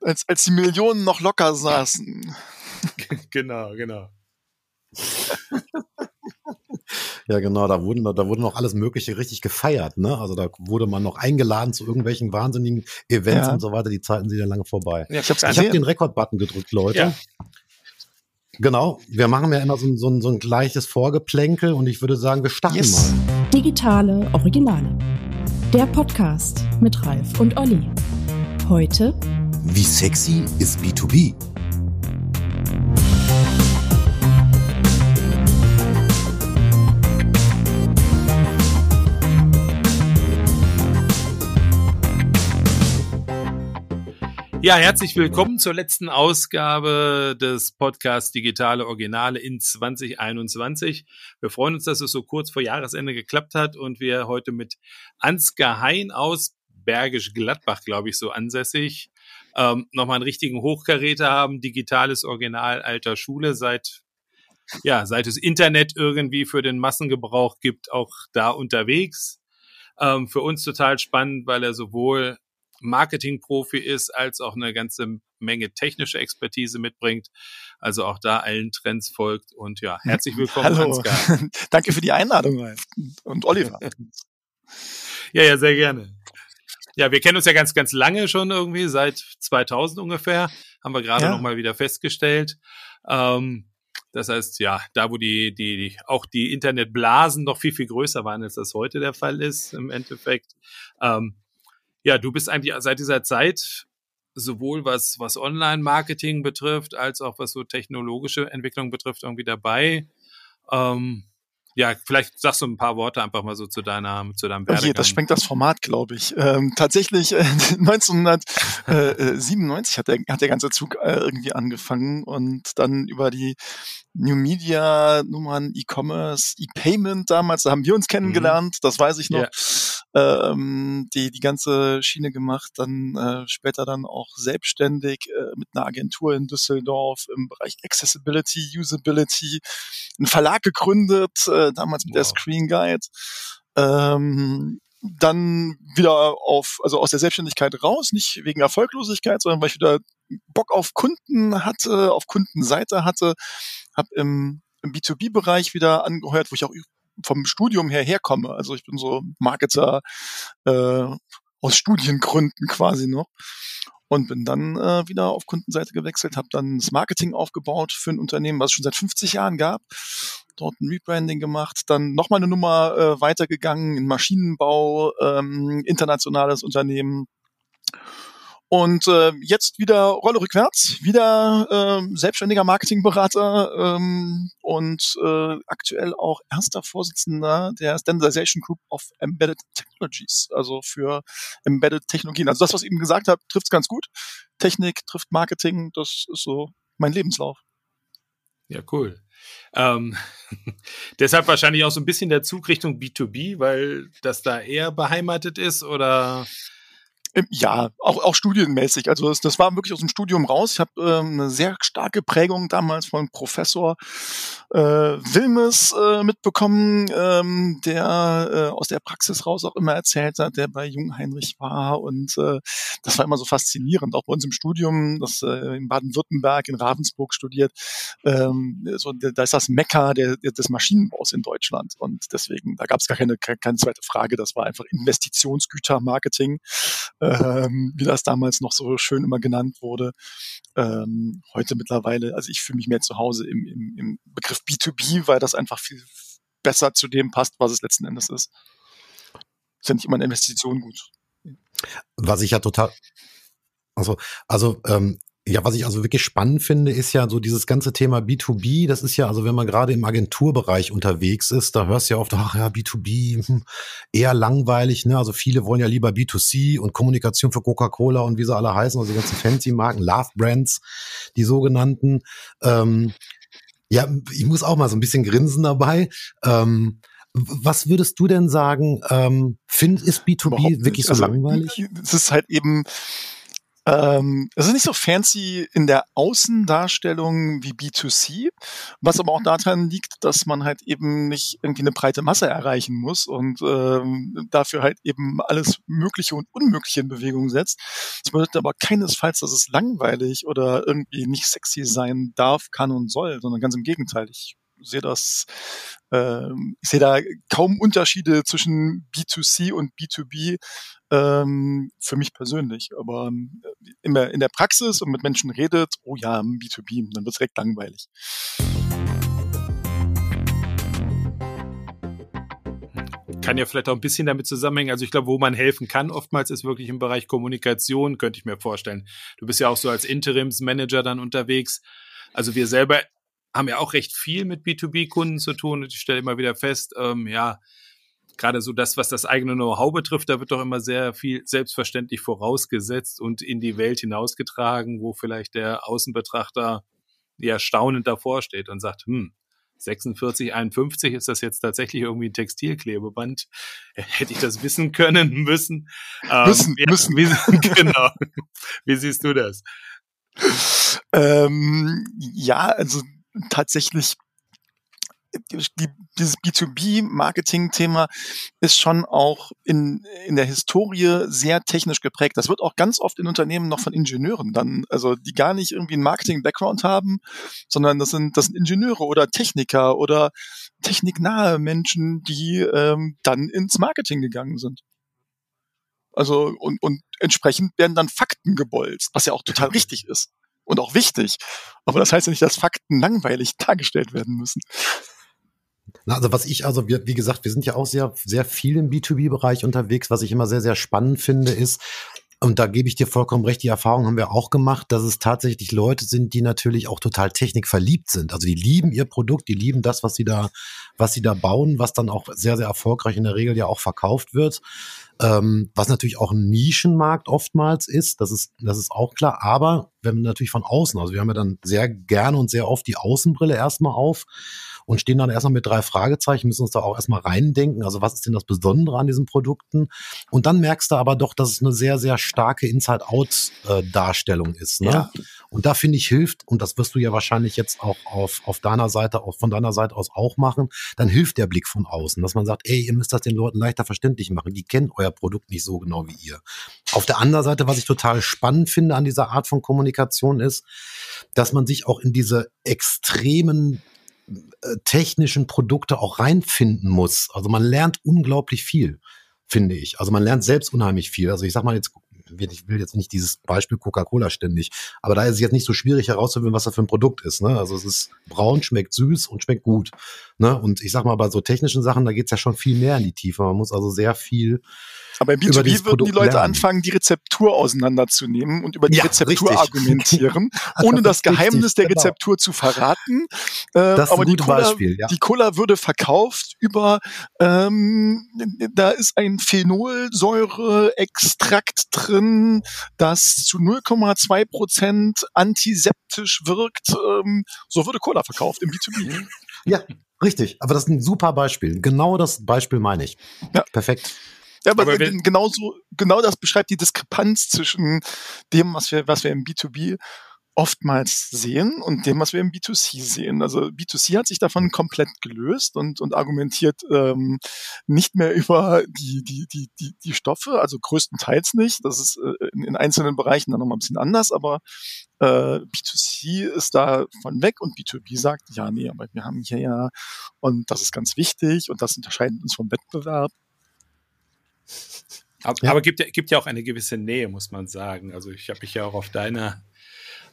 Als, als die Millionen noch locker saßen. genau, genau. Ja, genau, da wurden, da wurde noch alles Mögliche richtig gefeiert, ne? Also da wurde man noch eingeladen zu irgendwelchen wahnsinnigen Events Ja. und so weiter. Die Zeiten sind ja lange vorbei. Ja, Ich habe gesehen. den Rekordbutton gedrückt, Leute. Ja. Genau, wir machen ja immer so, ein- so, so ein gleiches Vorgeplänkel und ich würde sagen, wir starten Yes. mal. Digitale Originale. Der Podcast mit Ralf und Olli. Heute Wie sexy ist B2B? Ja, herzlich willkommen zur letzten Ausgabe des Podcasts Digitale Originale in 2021. Wir freuen uns, dass es so kurz vor Jahresende geklappt hat und wir heute mit Ansgar Hein aus Bergisch Gladbach, glaube ich, so ansässig, ähm, nochmal einen richtigen Hochkaräter haben. Digitales Original alter Schule seit ja, seit es Internet irgendwie für den Massengebrauch gibt, auch da unterwegs. Ähm, für uns total spannend, weil er sowohl Marketingprofi ist, als auch eine ganze Menge technische Expertise mitbringt. Also auch da allen Trends folgt. Und ja, herzlich willkommen, Hallo. Ansgar. Danke für die Einladung. Und Oliver. Ja, ja, sehr gerne. Ja, wir kennen uns ja ganz, ganz lange schon irgendwie, seit 2000 ungefähr, haben wir gerade Ja. noch mal wieder festgestellt. Ähm, das heißt, ja, da wo die, die, die, auch die Internetblasen noch viel, viel größer waren, als das heute der Fall ist, im Endeffekt. Ähm, ja, du bist eigentlich seit dieser Zeit sowohl was, was Online-Marketing betrifft, als auch was so technologische Entwicklung betrifft, irgendwie dabei. Ähm, ja, vielleicht sagst du ein paar Worte einfach mal so zu deiner, zu deinem Werdegang. das sprengt das Format, glaube ich. Ähm, tatsächlich, äh, 1997 hat der, hat der ganze Zug äh, irgendwie angefangen und dann über die New Media Nummern, E-Commerce, E-Payment damals, da haben wir uns kennengelernt, das weiß ich noch. Ähm, die, die ganze Schiene gemacht, dann äh, später dann auch selbstständig äh, mit einer Agentur in Düsseldorf im Bereich Accessibility, Usability, einen Verlag gegründet, äh, damals mit der Wow. Screen Guide. Ähm, dann wieder auf, also aus der Selbstständigkeit raus, nicht wegen Erfolglosigkeit, sondern weil ich wieder Bock auf Kunden hatte, auf Kundenseite hatte, habe im, im B2B-Bereich wieder angehört, wo ich auch vom Studium her herkomme. Also ich bin so Marketer äh, aus Studiengründen quasi noch und bin dann äh, wieder auf Kundenseite gewechselt, habe dann das Marketing aufgebaut für ein Unternehmen, was es schon seit 50 Jahren gab. Dort ein Rebranding gemacht, dann nochmal eine Nummer äh, weitergegangen in Maschinenbau, ähm, internationales Unternehmen. Und äh, jetzt wieder Rolle rückwärts, wieder ähm, selbstständiger Marketingberater ähm, und äh, aktuell auch erster Vorsitzender der Standardization Group of Embedded Technologies, also für Embedded Technologien. Also das, was ich eben gesagt habe, trifft ganz gut. Technik trifft Marketing, das ist so mein Lebenslauf. Ja, cool. Ähm, deshalb wahrscheinlich auch so ein bisschen der Zug Richtung B2B, weil das da eher beheimatet ist oder Ja, auch, auch studienmäßig. Also das, das war wirklich aus dem Studium raus. Ich habe ähm, eine sehr starke Prägung damals von Professor äh, Wilmes äh, mitbekommen, ähm, der äh, aus der Praxis raus auch immer erzählt hat, der bei Jungheinrich war. Und äh, das war immer so faszinierend. Auch bei uns im Studium, das äh, in Baden-Württemberg, in Ravensburg studiert, ähm, so, da ist das Mekka der, der, des Maschinenbaus in Deutschland. Und deswegen, da gab es gar keine, keine, keine zweite Frage. Das war einfach Investitionsgütermarketing ähm, wie das damals noch so schön immer genannt wurde. Ähm, heute mittlerweile, also ich fühle mich mehr zu Hause im, im, im Begriff B2B, weil das einfach viel besser zu dem passt, was es letzten Endes ist. Ist ja nicht immer eine Investition gut. Was ich ja total, also, also, ähm, ja, was ich also wirklich spannend finde, ist ja so dieses ganze Thema B2B. Das ist ja, also wenn man gerade im Agenturbereich unterwegs ist, da hörst du ja oft, ach ja, B2B, hm, eher langweilig, ne? Also viele wollen ja lieber B2C und Kommunikation für Coca-Cola und wie sie alle heißen, also die ganzen Fancy-Marken, Love Brands, die sogenannten. Ähm, ja, ich muss auch mal so ein bisschen grinsen dabei. Ähm, was würdest du denn sagen, ähm, find, ist B2B Überhaupt wirklich so Also, langweilig? Es ist halt eben, Ähm, es ist nicht so fancy in der Außendarstellung wie B2C, was aber auch daran liegt, dass man halt eben nicht irgendwie eine breite Masse erreichen muss und ähm, dafür halt eben alles Mögliche und Unmögliche in Bewegung setzt. Das bedeutet aber keinesfalls, dass es langweilig oder irgendwie nicht sexy sein darf, kann und soll, sondern ganz im Gegenteil. Ich sehe das, äh, ich sehe da kaum Unterschiede zwischen B2C und B2B ähm, für mich persönlich. Aber äh, immer in der Praxis und mit Menschen redet, oh ja, B2B, dann wird es direkt langweilig. kann ja vielleicht auch ein bisschen damit zusammenhängen. Also ich glaube, wo man helfen kann, oftmals ist wirklich im Bereich Kommunikation, könnte ich mir vorstellen. Du bist ja auch so als Interimsmanager dann unterwegs. Also wir selber haben ja auch recht viel mit B2B-Kunden zu tun und ich stelle immer wieder fest, ähm, ja, gerade so das, was das eigene Know-how betrifft, da wird doch immer sehr viel selbstverständlich vorausgesetzt und in die Welt hinausgetragen, wo vielleicht der Außenbetrachter ja staunend davor steht und sagt, hm, 46, 51 ist das jetzt tatsächlich irgendwie ein Textilklebeband. Hätte ich das wissen können, müssen. Ähm, müssen, ja, müssen. Wie, genau. Wie siehst du das? Ähm, ja, also tatsächlich die, dieses B2B-Marketing-Thema ist schon auch in, in der Historie sehr technisch geprägt. Das wird auch ganz oft in Unternehmen noch von Ingenieuren dann, also die gar nicht irgendwie einen Marketing-Background haben, sondern das sind, das sind Ingenieure oder Techniker oder techniknahe Menschen, die ähm, dann ins Marketing gegangen sind. Also und, und entsprechend werden dann Fakten gebolzt, was ja auch total richtig ist und auch wichtig. Aber das heißt ja nicht, dass Fakten langweilig dargestellt werden müssen. Also was ich, also wir, wie gesagt, wir sind ja auch sehr, sehr viel im B2B-Bereich unterwegs. Was ich immer sehr, sehr spannend finde, ist, und da gebe ich dir vollkommen recht, die Erfahrung haben wir auch gemacht, dass es tatsächlich Leute sind, die natürlich auch total technikverliebt sind. Also die lieben ihr Produkt, die lieben das, was sie da, was sie da bauen, was dann auch sehr, sehr erfolgreich in der Regel ja auch verkauft wird. Ähm, was natürlich auch ein Nischenmarkt oftmals ist, das ist, das ist auch klar. Aber wenn man natürlich von außen, also wir haben ja dann sehr gerne und sehr oft die Außenbrille erstmal auf und stehen dann erstmal mit drei Fragezeichen, müssen uns da auch erstmal reindenken. Also was ist denn das Besondere an diesen Produkten? Und dann merkst du aber doch, dass es eine sehr, sehr starke Inside-Out-Darstellung ist. Ne? Ja. Und da finde ich hilft, und das wirst du ja wahrscheinlich jetzt auch auf, auf deiner Seite, auch von deiner Seite aus auch machen, dann hilft der Blick von außen, dass man sagt, ey, ihr müsst das den Leuten leichter verständlich machen. Die kennen euer Produkt nicht so genau wie ihr. Auf der anderen Seite, was ich total spannend finde an dieser Art von Kommunikation ist, dass man sich auch in diese extremen technischen Produkte auch reinfinden muss. Also man lernt unglaublich viel, finde ich. Also man lernt selbst unheimlich viel. Also ich sag mal jetzt, ich will jetzt nicht dieses Beispiel Coca-Cola ständig, aber da ist es jetzt nicht so schwierig herauszufinden, was das für ein Produkt ist. Ne? Also es ist braun, schmeckt süß und schmeckt gut. Ne? Und ich sag mal, bei so technischen Sachen, da geht's ja schon viel mehr in die Tiefe. Man muss also sehr viel aber im B2B würden die Leute lernen. anfangen, die Rezeptur auseinanderzunehmen und über die ja, Rezeptur richtig. argumentieren, ohne das, das Geheimnis richtig, der genau. Rezeptur zu verraten. Äh, aber die Cola, Beispiel, ja. die Cola würde verkauft über, ähm, da ist ein Phenolsäureextrakt drin, das zu 0,2 Prozent antiseptisch wirkt. Ähm, so würde Cola verkauft im B2B. Ja, richtig. Aber das ist ein super Beispiel. Genau das Beispiel meine ich. Ja. Perfekt. Ja, aber, aber genauso, genau das beschreibt die Diskrepanz zwischen dem, was wir, was wir im B2B oftmals sehen und dem, was wir im B2C sehen. Also B2C hat sich davon komplett gelöst und, und argumentiert ähm, nicht mehr über die, die, die, die, die Stoffe, also größtenteils nicht. Das ist äh, in, in einzelnen Bereichen dann nochmal ein bisschen anders, aber äh, B2C ist da von weg und B2B sagt, ja, nee, aber wir haben hier ja, und das ist ganz wichtig und das unterscheidet uns vom Wettbewerb. Aber, ja. aber gibt, gibt ja auch eine gewisse Nähe, muss man sagen. Also ich habe mich ja auch auf deiner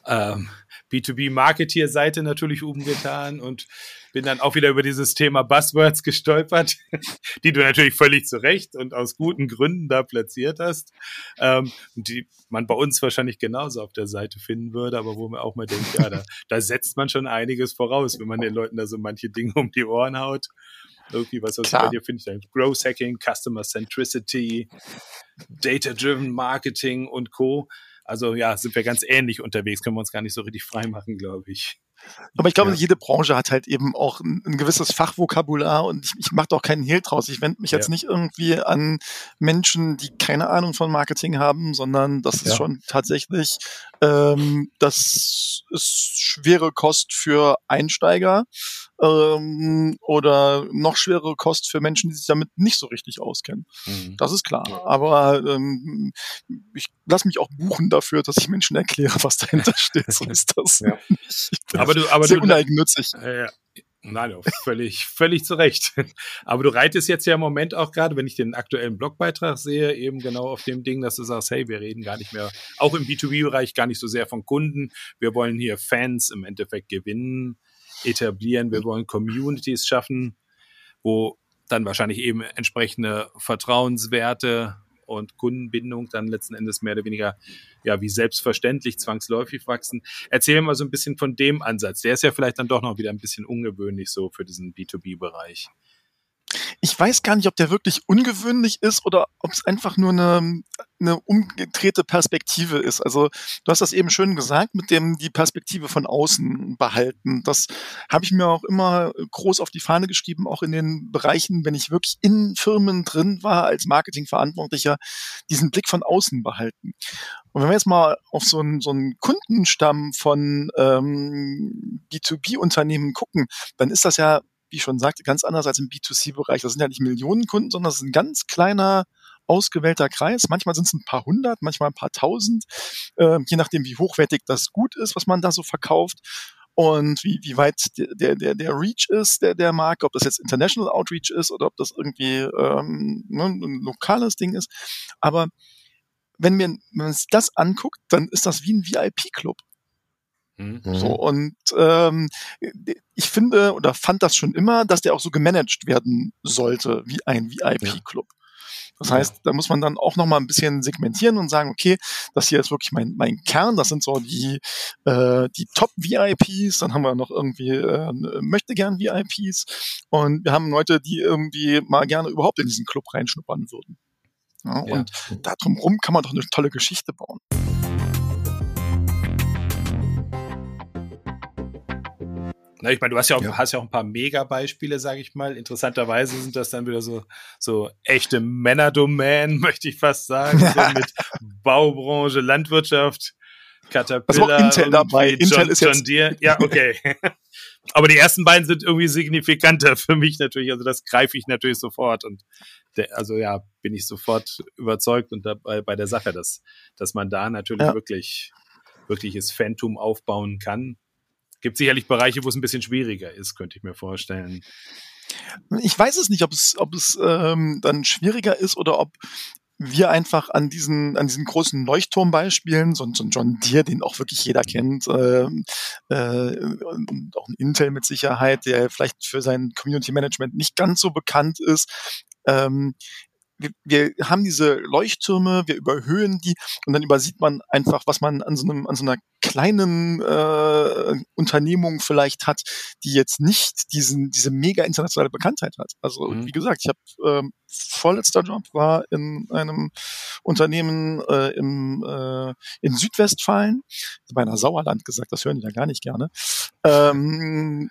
ähm, B2B-Marketeer-Seite natürlich umgetan und bin dann auch wieder über dieses Thema Buzzwords gestolpert, die du natürlich völlig zu Recht und aus guten Gründen da platziert hast, ähm, die man bei uns wahrscheinlich genauso auf der Seite finden würde, aber wo man auch mal denkt, ja, da, da setzt man schon einiges voraus, wenn man den Leuten da so manche Dinge um die Ohren haut. Irgendwie, was, was bei dir finde ich dann? Growth Hacking, Customer Centricity, Data-Driven Marketing und Co. Also ja, sind wir ganz ähnlich unterwegs, können wir uns gar nicht so richtig frei machen, glaube ich. Aber ich glaube, Ja. jede Branche hat halt eben auch ein, ein gewisses Fachvokabular und ich, ich mache doch keinen Hehl draus. Ich wende mich jetzt Ja. nicht irgendwie an Menschen, die keine Ahnung von Marketing haben, sondern das ist Ja. schon tatsächlich, ähm, das ist schwere Kost für Einsteiger ähm, oder noch schwere Kost für Menschen, die sich damit nicht so richtig auskennen. Mhm. Das ist klar. Aber ähm, ich lasse mich auch buchen dafür, dass ich Menschen erkläre, was dahinter steht. So ist das. Aber du, aber sehr du, uneigennützig. Äh, nein, völlig, völlig zu Recht. Aber du reitest jetzt ja im Moment auch gerade, wenn ich den aktuellen Blogbeitrag sehe, eben genau auf dem Ding, dass du sagst, hey, wir reden gar nicht mehr, auch im B2B-Bereich gar nicht so sehr von Kunden. Wir wollen hier Fans im Endeffekt gewinnen, etablieren. Wir wollen Communities schaffen, wo dann wahrscheinlich eben entsprechende Vertrauenswerte und Kundenbindung dann letzten Endes mehr oder weniger ja wie selbstverständlich zwangsläufig wachsen. Erzähl mal so ein bisschen von dem Ansatz. Der ist ja vielleicht dann doch noch wieder ein bisschen ungewöhnlich so für diesen B2B-Bereich. Ich weiß gar nicht, ob der wirklich ungewöhnlich ist oder ob es einfach nur eine, eine umgedrehte Perspektive ist. Also du hast das eben schön gesagt, mit dem die Perspektive von außen behalten. Das habe ich mir auch immer groß auf die Fahne geschrieben, auch in den Bereichen, wenn ich wirklich in Firmen drin war als Marketingverantwortlicher, diesen Blick von außen behalten. Und wenn wir jetzt mal auf so einen, so einen Kundenstamm von ähm, B2B-Unternehmen gucken, dann ist das ja wie ich schon sagte, ganz anders als im B2C-Bereich. Das sind ja nicht Millionen Kunden, sondern das ist ein ganz kleiner ausgewählter Kreis. Manchmal sind es ein paar hundert, manchmal ein paar tausend, äh, je nachdem, wie hochwertig das gut ist, was man da so verkauft und wie, wie weit der, der, der Reach ist der, der Marke, ob das jetzt International Outreach ist oder ob das irgendwie ähm, ne, ein lokales Ding ist. Aber wenn, wir, wenn man sich das anguckt, dann ist das wie ein VIP-Club. Hm? Mhm. So, und ähm, ich finde oder fand das schon immer, dass der auch so gemanagt werden sollte wie ein VIP-Club. Das heißt, da muss man dann auch noch mal ein bisschen segmentieren und sagen, okay, das hier ist wirklich mein, mein Kern, das sind so die, äh, die Top-VIPs, dann haben wir noch irgendwie äh, möchte gern VIPs und wir haben Leute, die irgendwie mal gerne überhaupt in diesen Club reinschnuppern würden. Ja, Ja. Und da drumherum kann man doch eine tolle Geschichte bauen. Na, ich meine, du hast ja auch, Ja. hast ja auch ein paar Mega-Beispiele, sage ich mal. Interessanterweise sind das dann wieder so, so echte Männerdomänen, möchte ich fast sagen, so mit Baubranche, Landwirtschaft, Caterpillar. Auch Intel dabei. irgendwie Intel John, ist jetzt- John Deere. Ja, okay. Aber die ersten beiden sind irgendwie signifikanter für mich natürlich. Also das greife ich natürlich sofort. Und der, also ja, bin ich sofort überzeugt und dabei bei der Sache, dass, dass man da natürlich Ja. wirklich, wirkliches Phantom aufbauen kann. Gibt sicherlich Bereiche, wo es ein bisschen schwieriger ist, könnte ich mir vorstellen. Ich weiß es nicht, ob es, ob es ähm, dann schwieriger ist oder ob wir einfach an diesen, an diesen großen Leuchtturmbeispielen, so, ein- so ein John Deere, den auch wirklich jeder kennt, ähm, äh, und auch ein Intel mit Sicherheit, der vielleicht für sein Community Management nicht ganz so bekannt ist. Ähm, wir, wir haben diese Leuchttürme, wir überhöhen die und dann übersieht man einfach, was man an so einem, an so einer kleinen äh, Unternehmung vielleicht hat, die jetzt nicht diesen, diese mega internationale Bekanntheit hat. Also Mhm. wie gesagt, ich habe ähm, vorletzter Job war in einem Unternehmen äh, im, äh, in Südwestfalen, bei einer Sauerland gesagt, das hören die da gar nicht gerne. Ähm,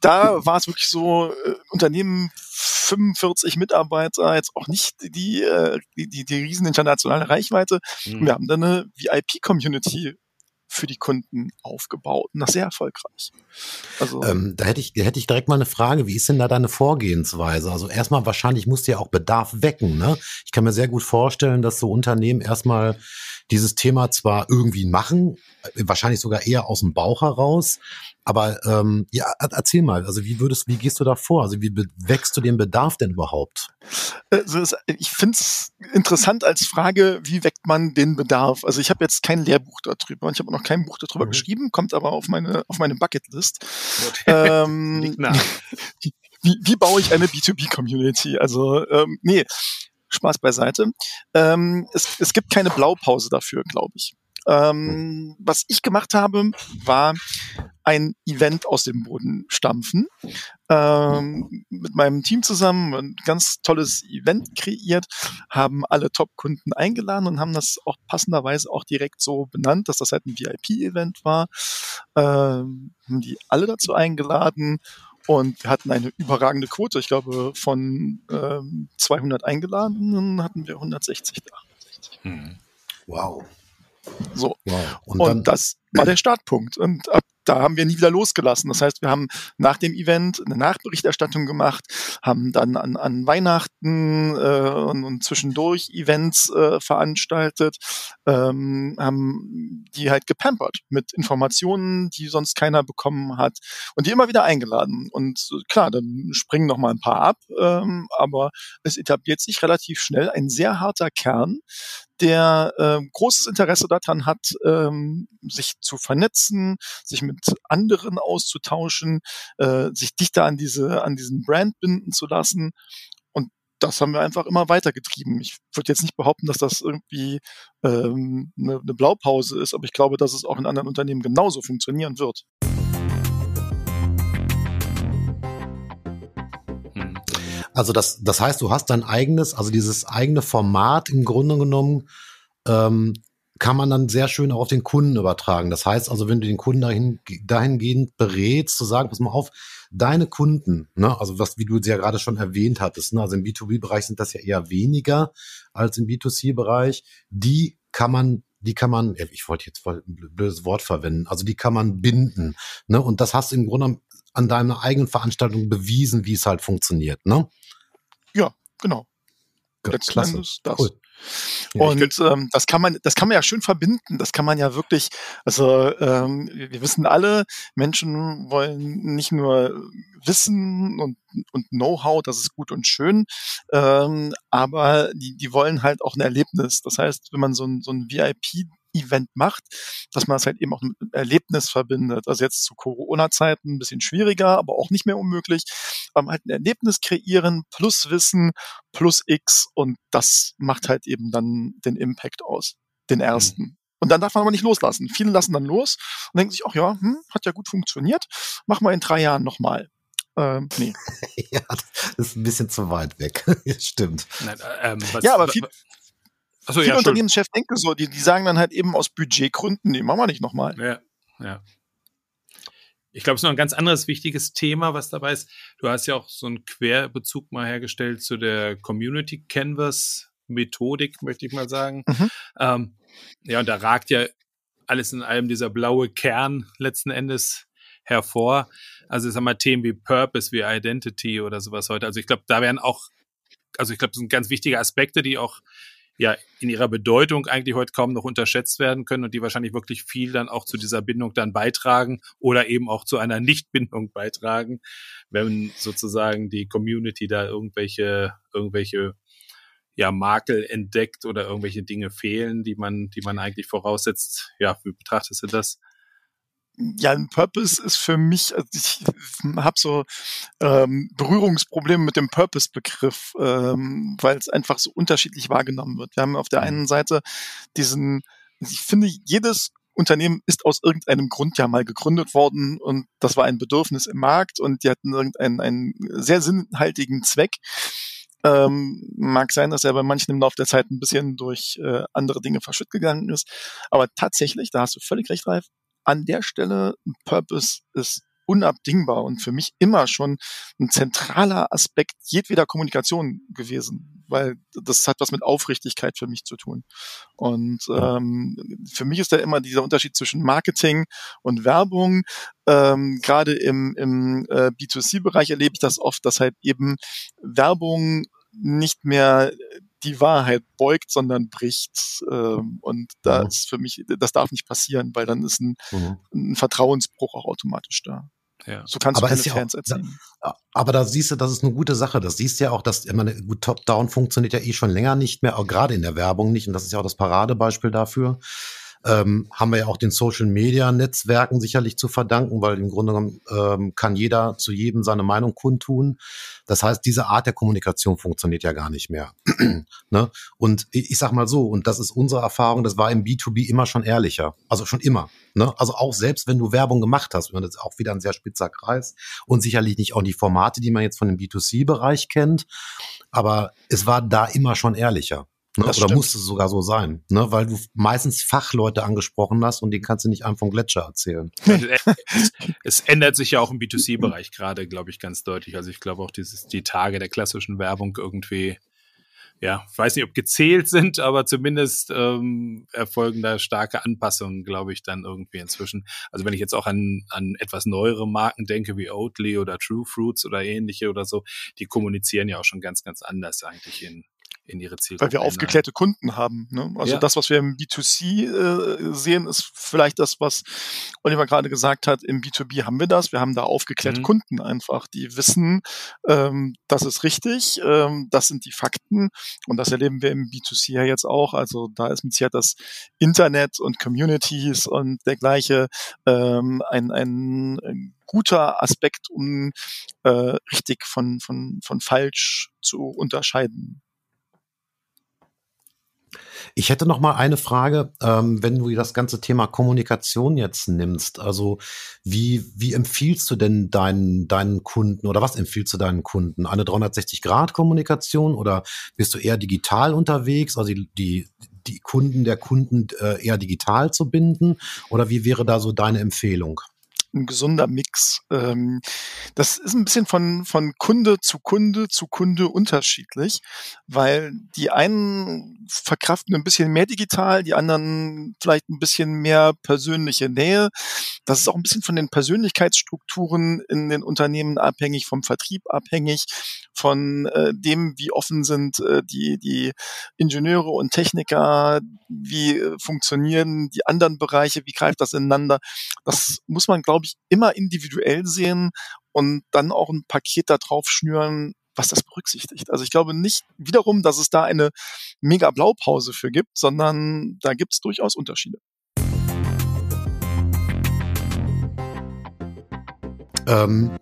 da war es wirklich so, äh, Unternehmen 45 Mitarbeiter, jetzt auch nicht die, äh, die, die, die riesen internationale Reichweite. Hm. Und wir haben dann eine VIP-Community für die Kunden aufgebaut und das sehr erfolgreich. Also Ähm, da hätte ich, da hätte ich direkt mal eine Frage. Wie ist denn da deine Vorgehensweise? Also erstmal wahrscheinlich musst du ja auch Bedarf wecken. Ne? Ich kann mir sehr gut vorstellen, dass so Unternehmen erstmal dieses Thema zwar irgendwie machen, wahrscheinlich sogar eher aus dem Bauch heraus, aber ähm, ja, er- erzähl mal, also wie würdest, wie gehst du da vor? Also wie wächst du den Bedarf denn überhaupt? Also ich finde es interessant als Frage, wie weckt man den Bedarf? Also ich habe jetzt kein Lehrbuch darüber und ich habe auch noch kein Buch darüber Mhm. geschrieben, kommt aber auf meine auf meine Bucketlist. Ähm, wie, wie baue ich eine B2B-Community? Also, ähm, nee, Spaß beiseite. Ähm, es, es gibt keine Blaupause dafür, glaube ich. Ähm, was ich gemacht habe, war ein Event aus dem Boden stampfen. Ähm, mit meinem Team zusammen ein ganz tolles Event kreiert, haben alle Top-Kunden eingeladen und haben das auch passenderweise auch direkt so benannt, dass das halt ein VIP-Event war. Ähm, haben die alle dazu eingeladen und wir hatten eine überragende Quote. Ich glaube, von ähm, 200 Eingeladenen hatten wir 160 da. Hm. Wow. So. Wow. Und, und das war der Startpunkt. Und ab da haben wir nie wieder losgelassen. Das heißt, wir haben nach dem Event eine Nachberichterstattung gemacht, haben dann an, an Weihnachten äh, und, und zwischendurch Events äh, veranstaltet, ähm, haben die halt gepampert mit Informationen, die sonst keiner bekommen hat und die immer wieder eingeladen. Und klar, dann springen noch mal ein paar ab, ähm, aber es etabliert sich relativ schnell ein sehr harter Kern, der äh, großes Interesse daran hat, ähm, sich zu vernetzen, sich mit anderen auszutauschen, äh, sich dichter an diese an diesen Brand binden zu lassen. Und das haben wir einfach immer weitergetrieben. Ich würde jetzt nicht behaupten, dass das irgendwie ähm, eine, eine Blaupause ist, aber ich glaube, dass es auch in anderen Unternehmen genauso funktionieren wird. Also das, das heißt, du hast dein eigenes, also dieses eigene Format im Grunde genommen, ähm, kann man dann sehr schön auch auf den Kunden übertragen. Das heißt also, wenn du den Kunden dahin, dahingehend berätst, zu sagen, pass mal auf, deine Kunden, ne, also was, wie du es ja gerade schon erwähnt hattest, ne, also im B2B-Bereich sind das ja eher weniger als im B2C-Bereich, die kann man die kann man, ich wollte jetzt ein blödes Wort verwenden, also die kann man binden. Ne? Und das hast du im Grunde an deiner eigenen Veranstaltung bewiesen, wie es halt funktioniert. Ne? Ja, genau. Klasse. Das. Cool. Ja, und ähm, das kann man, das kann man ja schön verbinden. Das kann man ja wirklich, also ähm, wir wissen alle, Menschen wollen nicht nur Wissen und, und Know-how, das ist gut und schön, ähm, aber die, die wollen halt auch ein Erlebnis. Das heißt, wenn man so ein, so ein VIP Event macht, dass man es halt eben auch mit einem Erlebnis verbindet. Also jetzt zu Corona-Zeiten ein bisschen schwieriger, aber auch nicht mehr unmöglich. Aber halt ein Erlebnis kreieren plus Wissen plus X und das macht halt eben dann den Impact aus, den ersten. Mhm. Und dann darf man aber nicht loslassen. Viele lassen dann los und denken sich, ach ja, hm, hat ja gut funktioniert, machen wir in drei Jahren nochmal. Ähm, nee. ja, das ist ein bisschen zu weit weg. Stimmt. Nein, ähm, was, ja, aber viel, Achso, Viele ja, Unternehmenschefs denken so, die, die sagen dann halt eben aus Budgetgründen, nee, machen wir nicht nochmal. Ja, ja. Ich glaube, es ist noch ein ganz anderes wichtiges Thema, was dabei ist. Du hast ja auch so einen Querbezug mal hergestellt zu der Community Canvas Methodik, möchte ich mal sagen. Mhm. Ähm, ja, und da ragt ja alles in allem dieser blaue Kern letzten Endes hervor. Also ich sag mal Themen wie Purpose, wie Identity oder sowas heute. Also ich glaube, da werden auch, also ich glaube, das sind ganz wichtige Aspekte, die auch ja in ihrer Bedeutung eigentlich heute kaum noch unterschätzt werden können und die wahrscheinlich wirklich viel dann auch zu dieser Bindung dann beitragen oder eben auch zu einer Nichtbindung beitragen, wenn sozusagen die Community da irgendwelche irgendwelche ja, Makel entdeckt oder irgendwelche Dinge fehlen, die man, die man eigentlich voraussetzt. Ja, wie betrachtest du das? Ja, ein Purpose ist für mich, also ich habe so ähm, Berührungsprobleme mit dem Purpose-Begriff, ähm, weil es einfach so unterschiedlich wahrgenommen wird. Wir haben auf der mhm. einen Seite diesen, ich finde, jedes Unternehmen ist aus irgendeinem Grund ja mal gegründet worden und das war ein Bedürfnis im Markt und die hatten irgendeinen einen sehr sinnhaltigen Zweck. Ähm, mag sein, dass er bei manchen im Laufe der Zeit ein bisschen durch äh, andere Dinge verschütt gegangen ist. Aber tatsächlich, da hast du völlig recht, Ralf, an der Stelle ein Purpose ist unabdingbar und für mich immer schon ein zentraler Aspekt jedweder Kommunikation gewesen, weil das hat was mit Aufrichtigkeit für mich zu tun. Und ähm, für mich ist da immer dieser Unterschied zwischen Marketing und Werbung. Ähm, Gerade im, im äh, B2C-Bereich erlebe ich das oft, dass halt eben Werbung nicht mehr die Wahrheit beugt, sondern bricht. Ähm, und da mhm. ist für mich, das darf nicht passieren, weil dann ist ein, mhm. ein Vertrauensbruch auch automatisch da. Ja. So kannst aber du keine Fans auch, erzählen. Da, aber da siehst du, das ist eine gute Sache. Das siehst du ja auch, dass immer gut Top-Down funktioniert ja eh schon länger nicht mehr, auch gerade in der Werbung nicht. Und das ist ja auch das Paradebeispiel dafür. Ähm, haben wir ja auch den Social-Media-Netzwerken sicherlich zu verdanken, weil im Grunde genommen ähm, kann jeder zu jedem seine Meinung kundtun. Das heißt, diese Art der Kommunikation funktioniert ja gar nicht mehr. ne? Und ich, ich sag mal so, und das ist unsere Erfahrung, das war im B2B immer schon ehrlicher. Also schon immer. Ne? Also auch selbst wenn du Werbung gemacht hast, und das ist auch wieder ein sehr spitzer Kreis und sicherlich nicht auch die Formate, die man jetzt von dem B2C-Bereich kennt, aber es war da immer schon ehrlicher. Ne? Oder stimmt. musste es sogar so sein, ne? weil du meistens Fachleute angesprochen hast und denen kannst du nicht einem vom Gletscher erzählen. es, es, ändert sich ja auch im B2C-Bereich gerade, glaube ich, ganz deutlich. Also ich glaube auch dieses, die Tage der klassischen Werbung irgendwie, ja, ich weiß nicht, ob gezählt sind, aber zumindest ähm, erfolgen da starke Anpassungen, glaube ich, dann irgendwie inzwischen. Also wenn ich jetzt auch an, an etwas neuere Marken denke, wie Oatly oder True Fruits oder ähnliche oder so, die kommunizieren ja auch schon ganz, ganz anders eigentlich in, in ihre Zielgruppe. Weil wir aufgeklärte Kunden haben. Ne? Also ja. das, was wir im B2C äh, sehen, ist vielleicht das, was Oliver gerade gesagt hat. Im B2B haben wir das. Wir haben da aufgeklärte mhm. Kunden einfach, die wissen, ähm, das ist richtig, ähm, das sind die Fakten und das erleben wir im B2C ja jetzt auch. Also da ist mit Sicherheit das Internet und Communities und dergleiche ähm, ein, ein, ein guter Aspekt, um äh, richtig von, von, von falsch zu unterscheiden. Ich hätte noch mal eine Frage, ähm, wenn du das ganze Thema Kommunikation jetzt nimmst. Also wie, wie empfiehlst du denn deinen, deinen Kunden oder was empfiehlst du deinen Kunden? Eine 360-Grad-Kommunikation oder bist du eher digital unterwegs, also die, die, Kunden der Kunden äh, eher digital zu binden? Oder wie wäre da so deine Empfehlung? Ein gesunder Mix. Ähm, das ist ein bisschen von, von Kunde zu Kunde zu Kunde unterschiedlich, weil die einen verkraften ein bisschen mehr digital, die anderen vielleicht ein bisschen mehr persönliche Nähe. Das ist auch ein bisschen von den Persönlichkeitsstrukturen in den Unternehmen abhängig, vom Vertrieb abhängig, von äh, dem, wie offen sind äh, die, die Ingenieure und Techniker, wie äh, funktionieren die anderen Bereiche, wie greift das ineinander. Das muss man, glaube ich, immer individuell sehen und dann auch ein Paket da drauf schnüren, was das berücksichtigt. Also ich glaube nicht wiederum, dass es da eine mega Blaupause für gibt, sondern da gibt es durchaus Unterschiede. Ähm,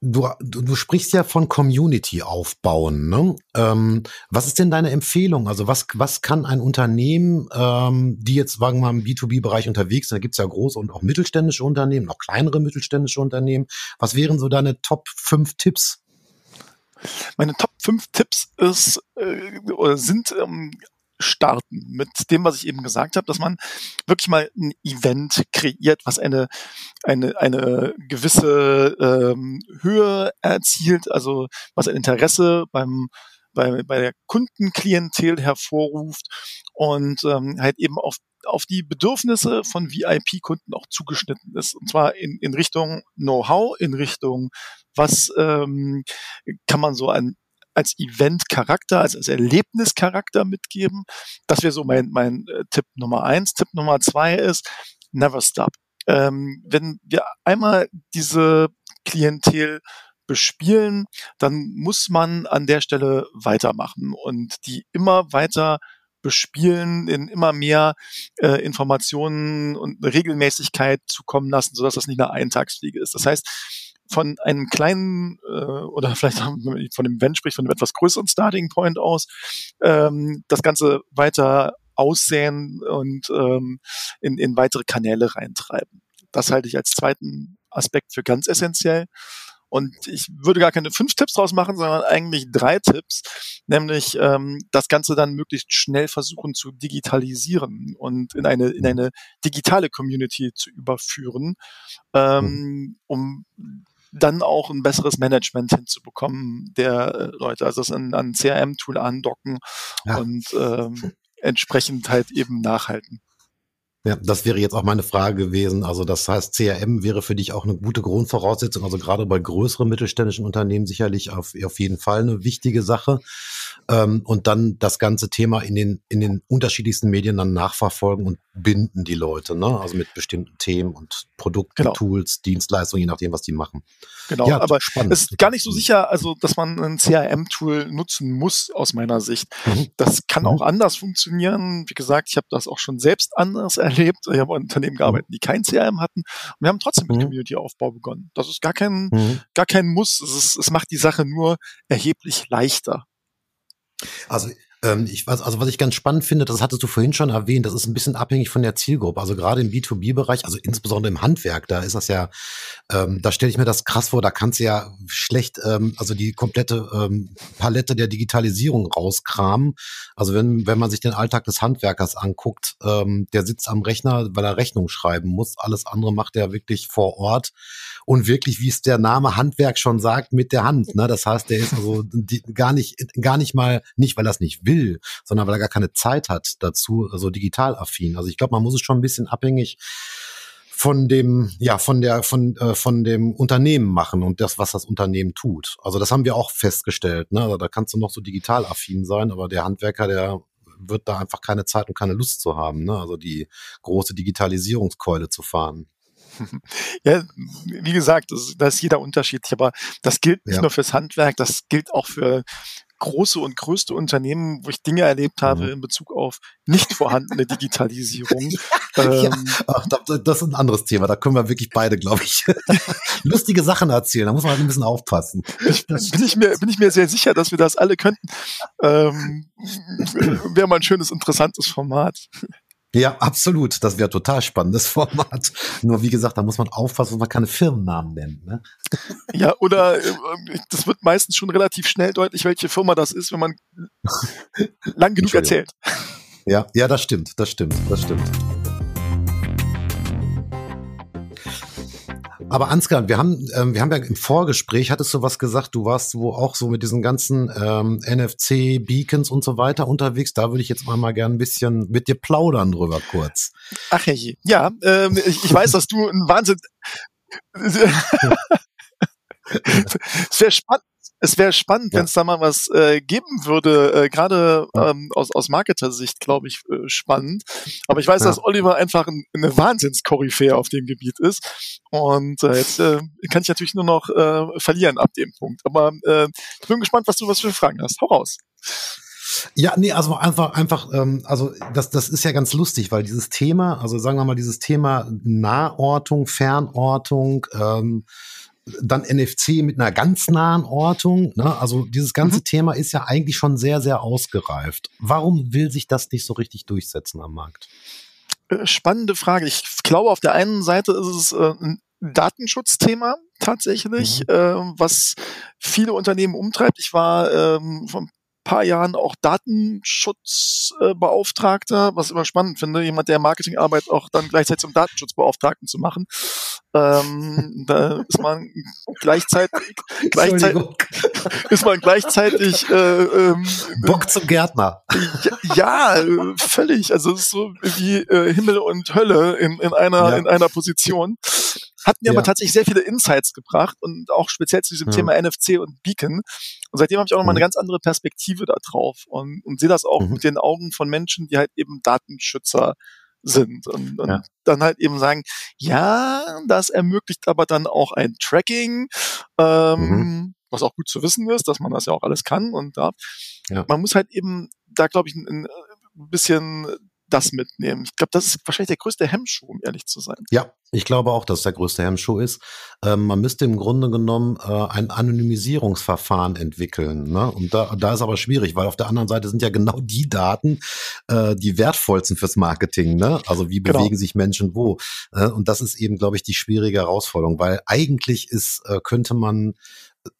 du, du, sprichst ja von Community aufbauen. Ne? Ähm, was ist denn deine Empfehlung? Also was, was kann ein Unternehmen, ähm, die jetzt, sagen wir mal, im B2B-Bereich unterwegs sind, da gibt's ja große und auch mittelständische Unternehmen, auch kleinere mittelständische Unternehmen. Was wären so deine Top 5 Tipps? Meine Top 5 Tipps ist, äh, sind ähm, starten mit dem, was ich eben gesagt habe, dass man wirklich mal ein Event kreiert, was eine eine eine gewisse ähm, Höhe erzielt, also was ein Interesse beim bei, bei der Kundenklientel hervorruft und ähm, halt eben auf auf die Bedürfnisse von VIP-Kunden auch zugeschnitten ist. Und zwar in, in Richtung Know-how, in Richtung, was ähm, kann man so an als Event-Charakter, also als Erlebnischarakter mitgeben. Das wäre so mein, mein äh, Tipp Nummer eins. Tipp Nummer zwei ist, never stop. Ähm, wenn wir einmal diese Klientel bespielen, dann muss man an der Stelle weitermachen und die immer weiter bespielen, in immer mehr äh, Informationen und Regelmäßigkeit zukommen lassen, sodass das nicht eine Eintagsfliege ist. Das heißt, von einem kleinen äh, oder vielleicht von dem Event spricht, von einem etwas größeren Starting Point aus, ähm, das Ganze weiter aussehen und ähm, in, in weitere Kanäle reintreiben. Das halte ich als zweiten Aspekt für ganz essentiell. Und ich würde gar keine fünf Tipps draus machen, sondern eigentlich drei Tipps, nämlich ähm, das Ganze dann möglichst schnell versuchen zu digitalisieren und in eine, in eine digitale Community zu überführen, ähm, mhm. um dann auch ein besseres Management hinzubekommen der äh, Leute. Also das an, an CRM-Tool andocken ja. und ähm, entsprechend halt eben nachhalten. Ja, das wäre jetzt auch meine Frage gewesen. Also das heißt, CRM wäre für dich auch eine gute Grundvoraussetzung. Also gerade bei größeren mittelständischen Unternehmen sicherlich auf, auf jeden Fall eine wichtige Sache. ähm, und dann das ganze Thema in den, in den unterschiedlichsten Medien dann nachverfolgen und binden die Leute, ne? Also mit bestimmten Themen und Produkten, genau. Tools, Dienstleistungen, je nachdem, was die machen. Genau, ja, aber spannend. es ist gar nicht so sicher, also dass man ein CRM-Tool nutzen muss, aus meiner Sicht. Mhm. Das kann mhm. auch anders funktionieren. Wie gesagt, ich habe das auch schon selbst anders erlebt. Ich habe in Unternehmen gearbeitet, die kein CRM hatten. Und wir haben trotzdem mit mhm. Community-Aufbau begonnen. Das ist gar kein, mhm. gar kein Muss. Es, ist, es macht die Sache nur erheblich leichter. Also ähm, ich weiß, also was ich ganz spannend finde, das hattest du vorhin schon erwähnt, das ist ein bisschen abhängig von der Zielgruppe. Also gerade im B2B-Bereich, also insbesondere im Handwerk, da ist das ja, ähm, da stelle ich mir das krass vor, da kannst du ja schlecht, ähm, also die komplette ähm, Palette der Digitalisierung rauskramen. Also wenn, wenn man sich den Alltag des Handwerkers anguckt, ähm, der sitzt am Rechner, weil er Rechnung schreiben muss. Alles andere macht er wirklich vor Ort und wirklich, wie es der Name Handwerk schon sagt, mit der Hand. Ne? Das heißt, der ist also die, gar nicht, gar nicht mal, nicht weil er es nicht will, sondern weil er gar keine Zeit hat dazu, so also digital affin. Also ich glaube, man muss es schon ein bisschen abhängig von dem, ja, von der, von, äh, von dem Unternehmen machen und das, was das Unternehmen tut. Also das haben wir auch festgestellt. Ne? Also da kannst du noch so digital affin sein, aber der Handwerker, der wird da einfach keine Zeit und keine Lust zu haben, ne? also die große Digitalisierungskeule zu fahren. Ja, wie gesagt, das, das ist jeder unterschiedlich, aber das gilt nicht ja. nur fürs Handwerk, das gilt auch für große und größte Unternehmen, wo ich Dinge erlebt habe mhm. in Bezug auf nicht vorhandene Digitalisierung. ähm, ja, ach, das ist ein anderes Thema. Da können wir wirklich beide, glaube ich, lustige Sachen erzählen. Da muss man halt ein bisschen aufpassen. Ich, bin, ich mir, bin ich mir sehr sicher, dass wir das alle könnten. Ähm, Wäre mal ein schönes, interessantes Format. Ja, absolut. Das wäre total spannendes Format. Nur wie gesagt, da muss man aufpassen, dass man keine Firmennamen nennt. Ne? Ja, oder äh, das wird meistens schon relativ schnell deutlich, welche Firma das ist, wenn man lang genug erzählt. Ja, ja, das stimmt, das stimmt, das stimmt. Aber Ansgar, wir haben, ähm, wir haben ja im Vorgespräch, hattest du was gesagt, du warst wo auch so mit diesen ganzen ähm, NFC-Beacons und so weiter unterwegs. Da würde ich jetzt mal, mal gern ein bisschen mit dir plaudern drüber kurz. Ach hey, ja, ähm, ich, ich weiß, dass du ein Wahnsinn... Sehr spannend, es wäre spannend, ja. wenn es da mal was äh, geben würde, äh, gerade ähm, aus, aus Marketer-Sicht, glaube ich, äh, spannend. Aber ich weiß, ja. dass Oliver einfach ein, eine Wahnsinnskoryphäe auf dem Gebiet ist. Und äh, jetzt äh, kann ich natürlich nur noch äh, verlieren ab dem Punkt. Aber äh, ich bin gespannt, was du was für Fragen hast. Hau raus. Ja, nee, also einfach, einfach, ähm, also das, das ist ja ganz lustig, weil dieses Thema, also sagen wir mal, dieses Thema Nahortung, Fernortung, ähm, dann NFC mit einer ganz nahen Ortung. Ne? Also dieses ganze mhm. Thema ist ja eigentlich schon sehr, sehr ausgereift. Warum will sich das nicht so richtig durchsetzen am Markt? Äh, spannende Frage. Ich glaube, auf der einen Seite ist es äh, ein Datenschutzthema tatsächlich, mhm. äh, was viele Unternehmen umtreibt. Ich war ähm, vor ein paar Jahren auch Datenschutzbeauftragter, was ich immer spannend finde, jemand, der Marketingarbeit auch dann gleichzeitig zum Datenschutzbeauftragten zu machen. Ähm, da ist man gleichzeitig, gleichzeitig ist man gleichzeitig äh, ähm, Bock zum Gärtner. Ja, ja, völlig. Also es ist so wie äh, Himmel und Hölle in, in einer ja. in einer Position. Hat mir ja. aber tatsächlich sehr viele Insights gebracht und auch speziell zu diesem ja. Thema NFC und Beacon. Und seitdem habe ich auch noch mal eine mhm. ganz andere Perspektive da drauf und, und sehe das auch mhm. mit den Augen von Menschen, die halt eben Datenschützer sind und, und ja. dann halt eben sagen, ja, das ermöglicht aber dann auch ein Tracking, ähm, mhm. was auch gut zu wissen ist, dass man das ja auch alles kann und da ja. man muss halt eben da glaube ich ein, ein bisschen das mitnehmen. Ich glaube, das ist wahrscheinlich der größte Hemmschuh, um ehrlich zu sein. Ja, ich glaube auch, dass es der größte Hemmschuh ist. Ähm, man müsste im Grunde genommen äh, ein Anonymisierungsverfahren entwickeln. Ne? Und da, da ist aber schwierig, weil auf der anderen Seite sind ja genau die Daten äh, die wertvollsten fürs Marketing. Ne? Also wie genau. bewegen genau. sich Menschen wo? Äh, und das ist eben, glaube ich, die schwierige Herausforderung, weil eigentlich ist, äh, könnte man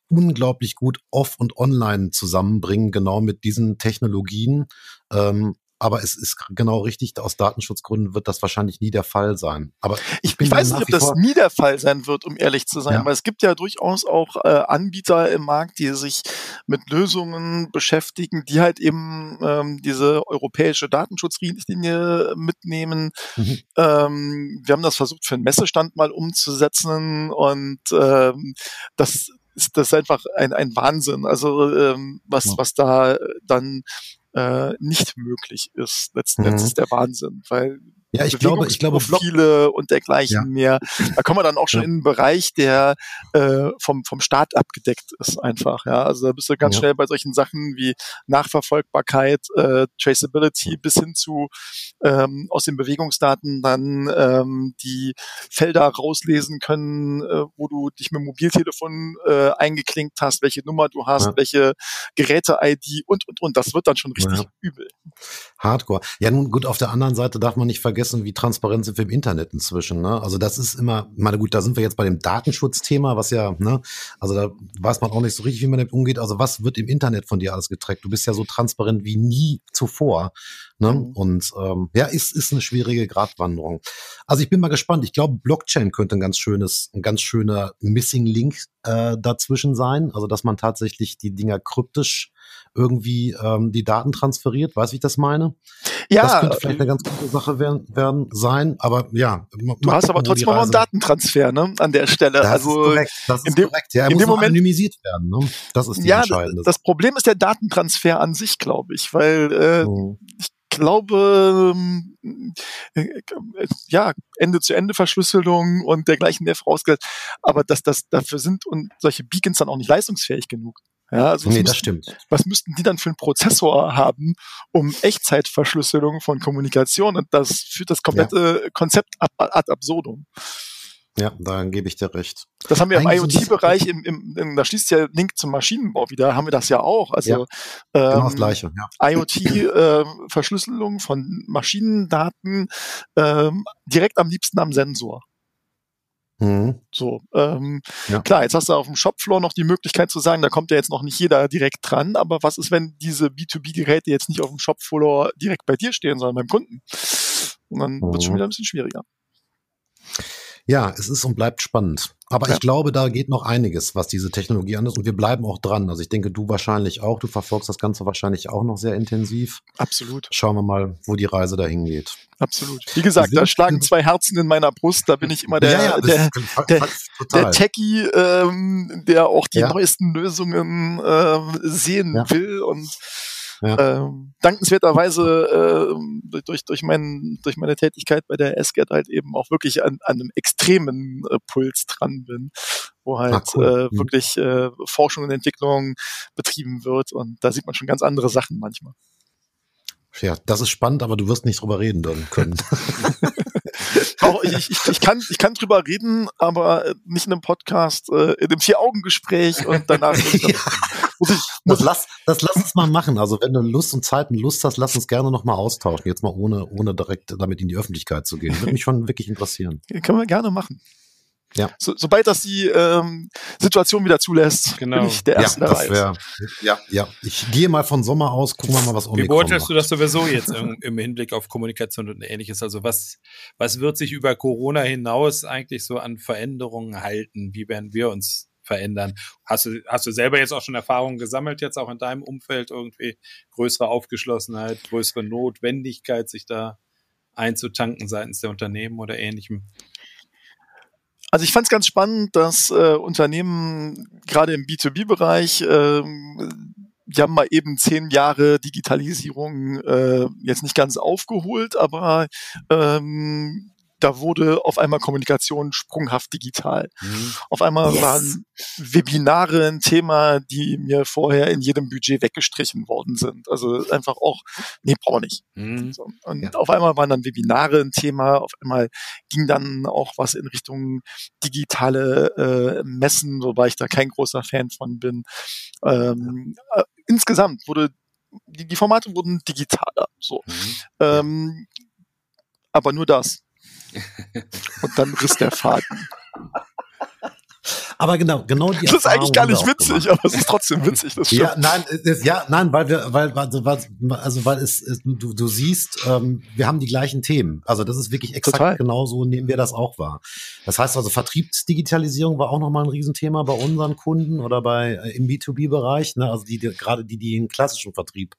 unglaublich gut off und online zusammenbringen, genau mit diesen Technologien. Ähm, aber es ist genau richtig, aus Datenschutzgründen wird das wahrscheinlich nie der Fall sein. Aber ich, ich weiß nicht, ob das nie der Fall sein wird, um ehrlich zu sein, ja. weil es gibt ja durchaus auch äh, Anbieter im Markt, die sich mit Lösungen beschäftigen, die halt eben ähm, diese europäische Datenschutzrichtlinie mitnehmen. Mhm. Ähm, wir haben das versucht für einen Messestand mal umzusetzen und ähm, das ist das einfach ein, ein Wahnsinn. Also ähm, was, was da dann äh, nicht möglich ist, letzten mhm. Endes der Wahnsinn, weil ja, ich glaube, ich glaube, Profile und dergleichen ja. mehr. Da kommen wir dann auch schon ja. in einen Bereich, der äh, vom vom Staat abgedeckt ist einfach. Ja, also da bist du ganz ja. schnell bei solchen Sachen wie Nachverfolgbarkeit, äh, Traceability bis hin zu ähm, aus den Bewegungsdaten dann ähm, die Felder rauslesen können, äh, wo du dich mit dem Mobiltelefon äh, eingeklinkt hast, welche Nummer du hast, welche Geräte-ID und und und. Das wird dann schon richtig übel. Hardcore. Ja, nun gut. Auf der anderen Seite darf man nicht vergessen vergessen, wie transparent sind wir im Internet inzwischen. Ne? Also das ist immer, meine gut, da sind wir jetzt bei dem Datenschutzthema, was ja, ne, also da weiß man auch nicht so richtig, wie man damit umgeht. Also was wird im Internet von dir alles getrackt? Du bist ja so transparent wie nie zuvor. Ne? Mhm. Und ähm, ja, ist, ist eine schwierige Gratwanderung. Also ich bin mal gespannt. Ich glaube, Blockchain könnte ein ganz schönes, ein ganz schöner Missing Link äh, dazwischen sein. Also dass man tatsächlich die Dinger kryptisch irgendwie ähm, die Daten transferiert. Wie ich das meine? Ja. Das könnte vielleicht eine ganz gute Sache werden, werden sein, aber ja. Du hast aber trotzdem noch einen Datentransfer, ne, an der Stelle. Das also, ist korrekt. Das ist dem, korrekt. Ja, er in muss dem Moment, anonymisiert werden, ne? Das ist die ja, entscheidende. Das Problem ist der Datentransfer an sich, glaube ich, weil äh, mhm. ich glaube, ähm, äh, ja, Ende-zu-Ende-Verschlüsselung und dergleichen mehr vorausgesetzt. Aber dass das dafür sind und solche Beacons dann auch nicht leistungsfähig genug. Ja, also nee, müssten, das stimmt. Was müssten die dann für einen Prozessor haben, um Echtzeitverschlüsselung von Kommunikation und das führt das komplette ja. Konzept ad absurdum. Ja, da gebe ich dir recht. Das haben wir im IoT-Bereich, im, im, im, da schließt ja Link zum Maschinenbau wieder, haben wir das ja auch. Also ja, genau ähm, das Gleiche. Ja. IoT-Verschlüsselung äh, von Maschinendaten ähm, direkt am liebsten am Sensor. Mhm. So, ähm, ja. klar, jetzt hast du auf dem Shopfloor noch die Möglichkeit zu sagen, da kommt ja jetzt noch nicht jeder direkt dran, aber was ist, wenn diese B2B-Geräte jetzt nicht auf dem Shopfloor direkt bei dir stehen, sondern beim Kunden? Und dann mhm. wird es schon wieder ein bisschen schwieriger. Ja, es ist und bleibt spannend. Aber ja. ich glaube, da geht noch einiges, was diese Technologie an ist. Und wir bleiben auch dran. Also ich denke, du wahrscheinlich auch. Du verfolgst das Ganze wahrscheinlich auch noch sehr intensiv. Absolut. Schauen wir mal, wo die Reise dahin geht. Absolut. Wie gesagt, da schlagen zwei Herzen in meiner Brust. Da bin ich immer der, ja, ja, der, der, der, Techie, ähm, der auch die neuesten Lösungen äh, sehen will und ja. Ähm, dankenswerterweise äh, durch, durch, mein, durch meine Tätigkeit bei der SGAT halt eben auch wirklich an, an einem extremen äh, Puls dran bin, wo halt ah, cool. äh, mhm. wirklich äh, Forschung und Entwicklung betrieben wird und da sieht man schon ganz andere Sachen manchmal. Ja, das ist spannend, aber du wirst nicht drüber reden dann können. Auch ich, ich, ich, kann, ich kann drüber reden, aber nicht in einem Podcast, äh, in einem Vier-Augen-Gespräch und danach ja. muss ich, muss das, lass, das lass uns mal machen. Also wenn du Lust und Zeit und Lust hast, lass uns gerne noch mal austauschen. Jetzt mal ohne, ohne direkt damit in die Öffentlichkeit zu gehen. Würde mich schon wirklich interessieren. Können wir gerne machen. Ja. So, sobald das die ähm, Situation wieder zulässt, genau. bin ich der Erste ja, das wär, Ja, ja. Ich gehe mal von Sommer aus, gucken wir mal, was Omikron Wie beurteilst du das sowieso jetzt im, im, Hinblick auf Kommunikation und ähnliches? Also was, was wird sich über Corona hinaus eigentlich so an Veränderungen halten? Wie werden wir uns verändern? Hast du, hast du selber jetzt auch schon Erfahrungen gesammelt, jetzt auch in deinem Umfeld irgendwie größere Aufgeschlossenheit, größere Notwendigkeit, sich da einzutanken seitens der Unternehmen oder ähnlichem? Also ich fand es ganz spannend, dass äh, Unternehmen gerade im B2B-Bereich äh, die haben mal eben zehn Jahre Digitalisierung äh, jetzt nicht ganz aufgeholt, aber ähm, da wurde auf einmal Kommunikation sprunghaft digital. Mhm. Auf einmal yes. waren Webinare ein Thema, die mir vorher in jedem Budget weggestrichen worden sind. Also einfach auch, nee, brauche nicht. Mhm. So. Und ja. auf einmal waren dann Webinare ein Thema, auf einmal ging dann auch was in Richtung digitale äh, Messen, wobei ich da kein großer Fan von bin. Ähm, äh, insgesamt wurde die, die Formate wurden digitaler. So. Mhm. Ähm, aber nur das. Und dann riss der Faden. Aber genau, genau die Das ist eigentlich gar nicht witzig, aber es ist trotzdem witzig. Das ja, nein, ist, ja, nein, weil wir, weil, also, also weil es, es du, du siehst, ähm, wir haben die gleichen Themen. Also das ist wirklich exakt Total. genauso nehmen wir das auch wahr. Das heißt also Vertriebsdigitalisierung war auch nochmal ein Riesenthema bei unseren Kunden oder bei äh, im B2B-Bereich. Ne? Also die, die gerade die, die im klassischen Vertrieb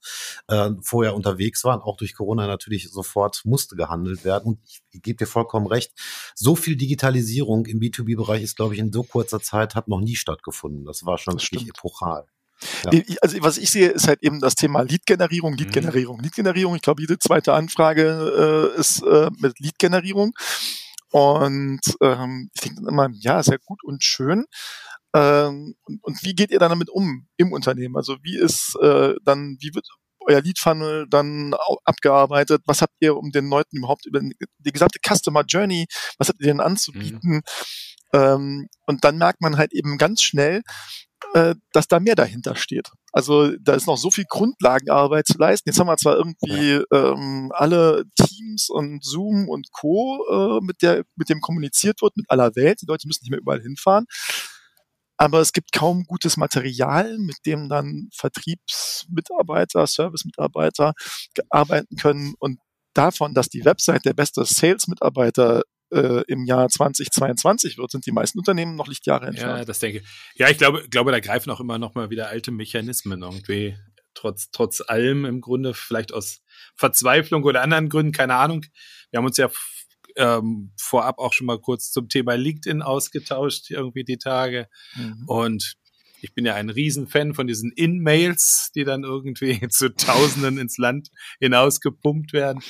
äh, vorher unterwegs waren, auch durch Corona natürlich sofort musste gehandelt werden. Und ich, ich gebe dir vollkommen recht. So viel Digitalisierung im B2B-Bereich ist, glaube ich, in so kurzer Zeit hat noch nie stattgefunden. Das war schon wirklich epochal. Ja. Also was ich sehe, ist halt eben das Thema Lead-Generierung, Lead-Generierung, mhm. Lead-Generierung. Ich glaube, jede zweite Anfrage äh, ist äh, mit Lead-Generierung. Und ähm, ich denke dann immer, ja, sehr gut und schön. Ähm, und, und wie geht ihr dann damit um im Unternehmen? Also wie ist äh, dann, wie wird euer Lead-Funnel dann abgearbeitet? Was habt ihr, um den Leuten überhaupt über die gesamte Customer Journey, was habt ihr denen anzubieten? Mhm. Ähm, und dann merkt man halt eben ganz schnell, äh, dass da mehr dahinter steht. Also da ist noch so viel Grundlagenarbeit zu leisten. Jetzt haben wir zwar irgendwie ähm, alle Teams und Zoom und Co., äh, mit, der, mit dem kommuniziert wird, mit aller Welt. Die Leute müssen nicht mehr überall hinfahren. Aber es gibt kaum gutes Material, mit dem dann Vertriebsmitarbeiter, Servicemitarbeiter arbeiten können. Und davon, dass die Website der beste Sales-Mitarbeiter äh, im Jahr 2022 wird, sind die meisten Unternehmen noch Lichtjahre entfernt. Ja, das denke ich. Ja, ich glaube, glaube, da greifen auch immer noch mal wieder alte Mechanismen irgendwie. Trotz, trotz allem im Grunde, vielleicht aus Verzweiflung oder anderen Gründen, keine Ahnung. Wir haben uns ja ähm, vorab auch schon mal kurz zum Thema LinkedIn ausgetauscht, irgendwie die Tage. Mhm. Und ich bin ja ein Riesenfan von diesen In-Mails, die dann irgendwie zu Tausenden ins Land hinaus gepumpt werden.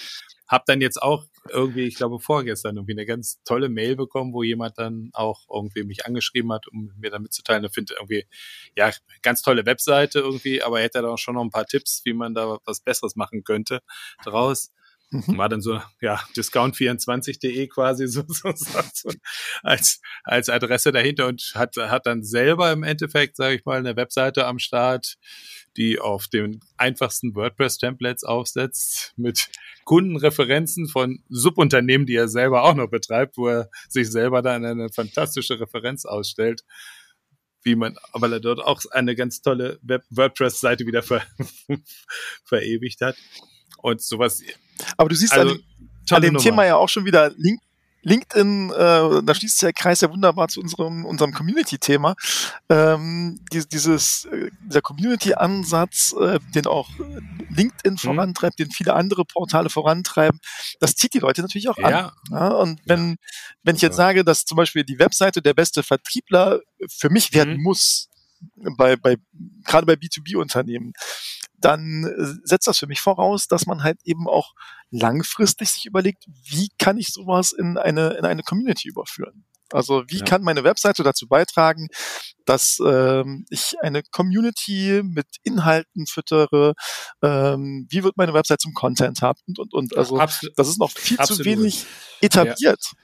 Hab dann jetzt auch irgendwie, ich glaube vorgestern, irgendwie eine ganz tolle Mail bekommen, wo jemand dann auch irgendwie mich angeschrieben hat, um mir dann mitzuteilen, er findet irgendwie, ja, ganz tolle Webseite irgendwie, aber er hätte da auch schon noch ein paar Tipps, wie man da was Besseres machen könnte draus. Mhm. War dann so, ja, discount24.de quasi so, so, so, als, als Adresse dahinter und hat, hat dann selber im Endeffekt, sage ich mal, eine Webseite am Start, die auf den einfachsten WordPress-Templates aufsetzt, mit Kundenreferenzen von Subunternehmen, die er selber auch noch betreibt, wo er sich selber dann eine fantastische Referenz ausstellt wie man, weil er dort auch eine ganz tolle WordPress-Seite wieder ver verewigt hat. Und sowas. Aber du siehst also, an, an dem Nummer. Thema ja auch schon wieder Link, LinkedIn, äh, da schließt sich der Kreis ja wunderbar zu unserem, unserem Community-Thema. Ähm, die, dieses, äh, dieser Community-Ansatz, äh, den auch LinkedIn mhm. vorantreibt, den viele andere Portale vorantreiben, das zieht die Leute natürlich auch ja. an. Ja? Und wenn, ja. wenn ich jetzt sage, dass zum Beispiel die Webseite der beste Vertriebler für mich werden mhm. muss, bei, bei, gerade bei B2B-Unternehmen, dann äh, setzt das für mich voraus, dass man halt eben auch langfristig sich überlegt, wie kann ich sowas in eine, in eine Community überführen? Also wie ja. kann meine Webseite dazu beitragen, dass ähm, ich eine Community mit Inhalten füttere? Ähm, wie wird meine Website zum Content Hub und und und. Also Absolut. das ist noch viel Absolut. zu wenig etabliert. Ja.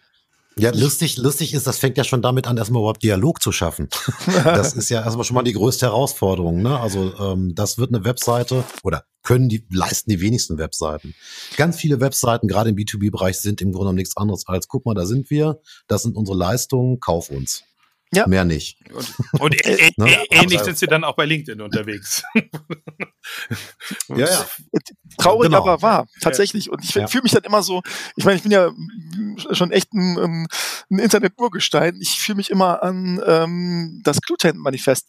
Ja, lustig, lustig ist, das fängt ja schon damit an, erstmal überhaupt Dialog zu schaffen. das ist ja erstmal schon mal die größte Herausforderung. Ne? Also ähm, das wird eine Webseite oder können die leisten die wenigsten Webseiten. Ganz viele Webseiten, gerade im B2B-Bereich, sind im Grunde genommen nichts anderes als, guck mal, da sind wir, das sind unsere Leistungen, kauf uns. Ja. Mehr nicht. Und, und äh, ne? ähnlich sind sie dann auch bei LinkedIn unterwegs. ja, ja. Traurig, genau. aber wahr, tatsächlich. Und ich ja. fühle mich dann immer so, ich meine, ich bin ja schon echt ein, ein Internet-Urgestein. Ich fühle mich immer an ähm, das Clutent-Manifest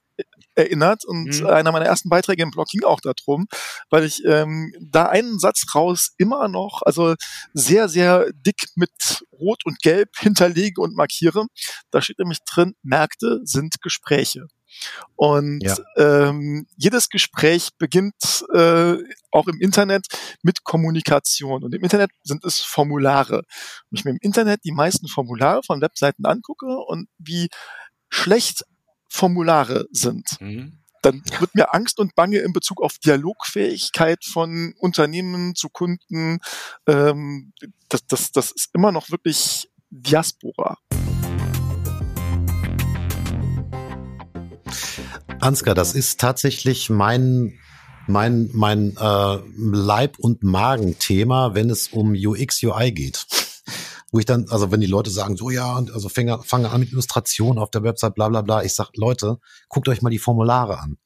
erinnert und mhm. einer meiner ersten Beiträge im Blog ging auch darum, weil ich ähm, da einen Satz raus immer noch, also sehr, sehr dick mit Rot und Gelb hinterlege und markiere. Da steht nämlich drin, Märkte sind Gespräche. Und ja. ähm, jedes Gespräch beginnt äh, auch im Internet mit Kommunikation. Und im Internet sind es Formulare. Wenn ich mir im Internet die meisten Formulare von Webseiten angucke und wie schlecht Formulare sind, mhm. dann wird mir Angst und Bange in Bezug auf Dialogfähigkeit von Unternehmen zu Kunden. Ähm, das, das, das ist immer noch wirklich Diaspora. Ansgar, das ist tatsächlich mein mein mein äh, Leib und Magen-Thema, wenn es um UX UI geht wo ich dann, also wenn die Leute sagen, so ja, also fange, fange an mit Illustration auf der Website, bla bla bla, ich sag, Leute, guckt euch mal die Formulare an.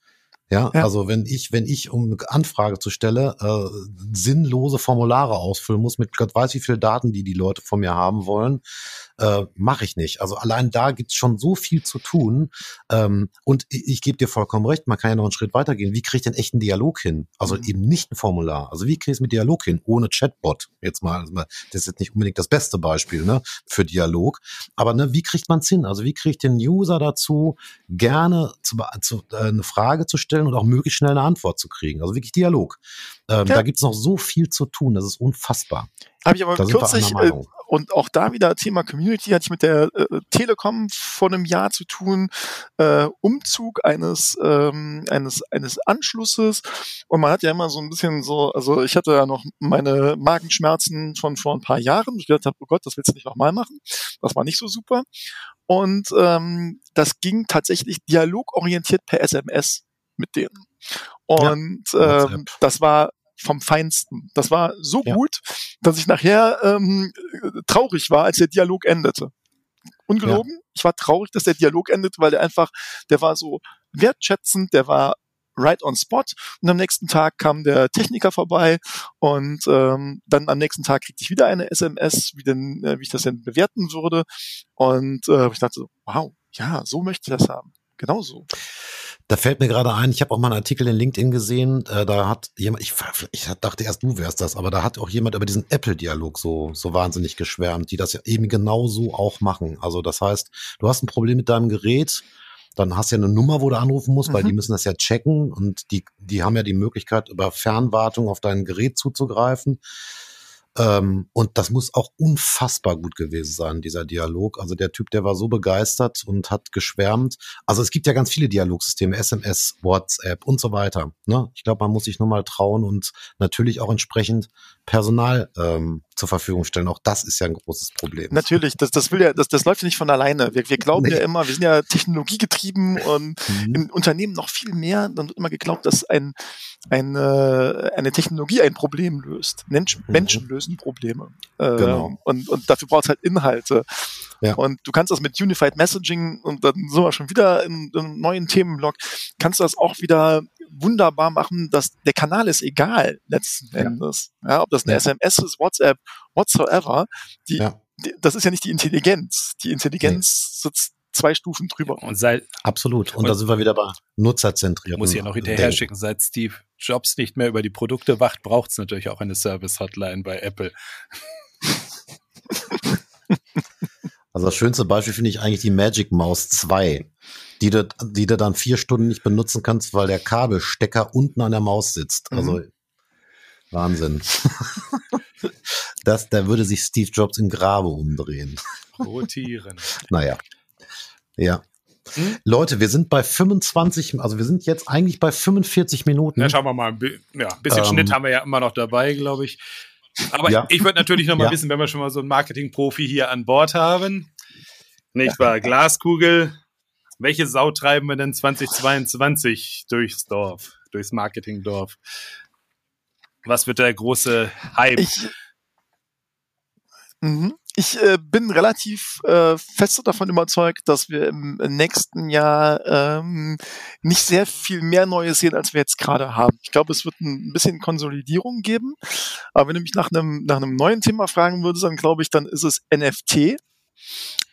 Ja, ja, also wenn ich, wenn ich um eine Anfrage zu stelle, äh, sinnlose Formulare ausfüllen muss mit Gott weiß wie viel Daten, die die Leute von mir haben wollen, äh, mache ich nicht. Also allein da gibt's schon so viel zu tun. Ähm, und ich, ich gebe dir vollkommen recht, man kann ja noch einen Schritt weitergehen. Wie kriege ich den echten Dialog hin? Also mhm. eben nicht ein Formular. Also wie kriege ich es mit Dialog hin, ohne Chatbot? Jetzt mal, also das ist jetzt nicht unbedingt das beste Beispiel ne, für Dialog. Aber ne, wie kriegt man es hin? Also wie kriege ich den User dazu, gerne zu, zu, äh, eine Frage zu stellen und auch möglichst schnell eine Antwort zu kriegen? Also wirklich Dialog. Ähm, ja. Da gibt's noch so viel zu tun, das ist unfassbar. Habe ich aber da kürzlich, äh, und auch da wieder Thema Community, hatte ich mit der äh, Telekom vor einem Jahr zu tun, äh, Umzug eines, ähm, eines, eines Anschlusses. Und man hat ja immer so ein bisschen so, also ich hatte ja noch meine Magenschmerzen von vor ein paar Jahren. Ich gedacht habe, oh Gott, das willst du nicht nochmal machen. Das war nicht so super. Und ähm, das ging tatsächlich dialogorientiert per SMS mit denen. Und ja, ähm, das war vom Feinsten. Das war so ja. gut, dass ich nachher ähm, traurig war, als der Dialog endete. Ungelogen, ja. ich war traurig, dass der Dialog endete, weil der einfach, der war so wertschätzend, der war right on spot und am nächsten Tag kam der Techniker vorbei und ähm, dann am nächsten Tag kriegte ich wieder eine SMS, wie, denn, äh, wie ich das denn bewerten würde und äh, ich dachte so, wow, ja, so möchte ich das haben. Genauso. Da fällt mir gerade ein, ich habe auch mal einen Artikel in LinkedIn gesehen, äh, da hat jemand, ich, ich dachte erst, du wärst das, aber da hat auch jemand über diesen Apple-Dialog so, so wahnsinnig geschwärmt, die das ja eben genauso auch machen. Also das heißt, du hast ein Problem mit deinem Gerät, dann hast du ja eine Nummer, wo du anrufen musst, mhm. weil die müssen das ja checken und die, die haben ja die Möglichkeit, über Fernwartung auf dein Gerät zuzugreifen. Ähm, und das muss auch unfassbar gut gewesen sein, dieser Dialog. Also der Typ, der war so begeistert und hat geschwärmt. Also es gibt ja ganz viele Dialogsysteme, SMS, WhatsApp und so weiter. Ne? Ich glaube, man muss sich nur mal trauen und natürlich auch entsprechend Personal ähm, zur Verfügung stellen. Auch das ist ja ein großes Problem. Natürlich, das, das will ja, das, das läuft ja nicht von alleine. Wir, wir glauben nee. ja immer, wir sind ja technologiegetrieben und mhm. im Unternehmen noch viel mehr. Dann wird immer geglaubt, dass ein, eine, eine Technologie ein Problem löst. Mensch, mhm. Menschen lösen Probleme. Ähm, genau. und, und dafür braucht es halt Inhalte. Ja. Und du kannst das mit Unified Messaging und dann sind wir schon wieder in, in einem neuen Themenblock, kannst du das auch wieder wunderbar machen, dass der Kanal ist egal letzten Endes. Ja, ob das eine ja. SMS ist, WhatsApp, whatsoever. Die, ja. die, das ist ja nicht die Intelligenz. Die Intelligenz nee. sitzt zwei Stufen drüber. Und seit, Absolut. Und, und da sind wir wieder bei Nutzerzentriert. Muss ich ja noch hinterher schicken. Seit Steve Jobs nicht mehr über die Produkte wacht, braucht es natürlich auch eine Service-Hotline bei Apple. Also das schönste Beispiel finde ich eigentlich die Magic Mouse 2 die du, die du dann vier Stunden nicht benutzen kannst, weil der Kabelstecker unten an der Maus sitzt. Mhm. Also Wahnsinn. das, da würde sich Steve Jobs in Grabe umdrehen. Rotieren. naja. Ja. Hm? Leute, wir sind bei 25, also wir sind jetzt eigentlich bei 45 Minuten. Ja, schauen wir mal. Ja, ein bisschen ähm, Schnitt haben wir ja immer noch dabei, glaube ich. Aber ja. ich würde natürlich noch mal ja. wissen, wenn wir schon mal so einen Marketing-Profi hier an Bord haben. Nicht wahr? Glaskugel, welche Sau treiben wir denn 2022 durchs Dorf, durchs Marketingdorf? Was wird der große Hype? Ich, mhm. ich äh, bin relativ äh, fest davon überzeugt, dass wir im nächsten Jahr ähm, nicht sehr viel mehr Neues sehen, als wir jetzt gerade haben. Ich glaube, es wird ein bisschen Konsolidierung geben. Aber wenn du mich nach einem, nach einem neuen Thema fragen würdest, dann glaube ich, dann ist es NFT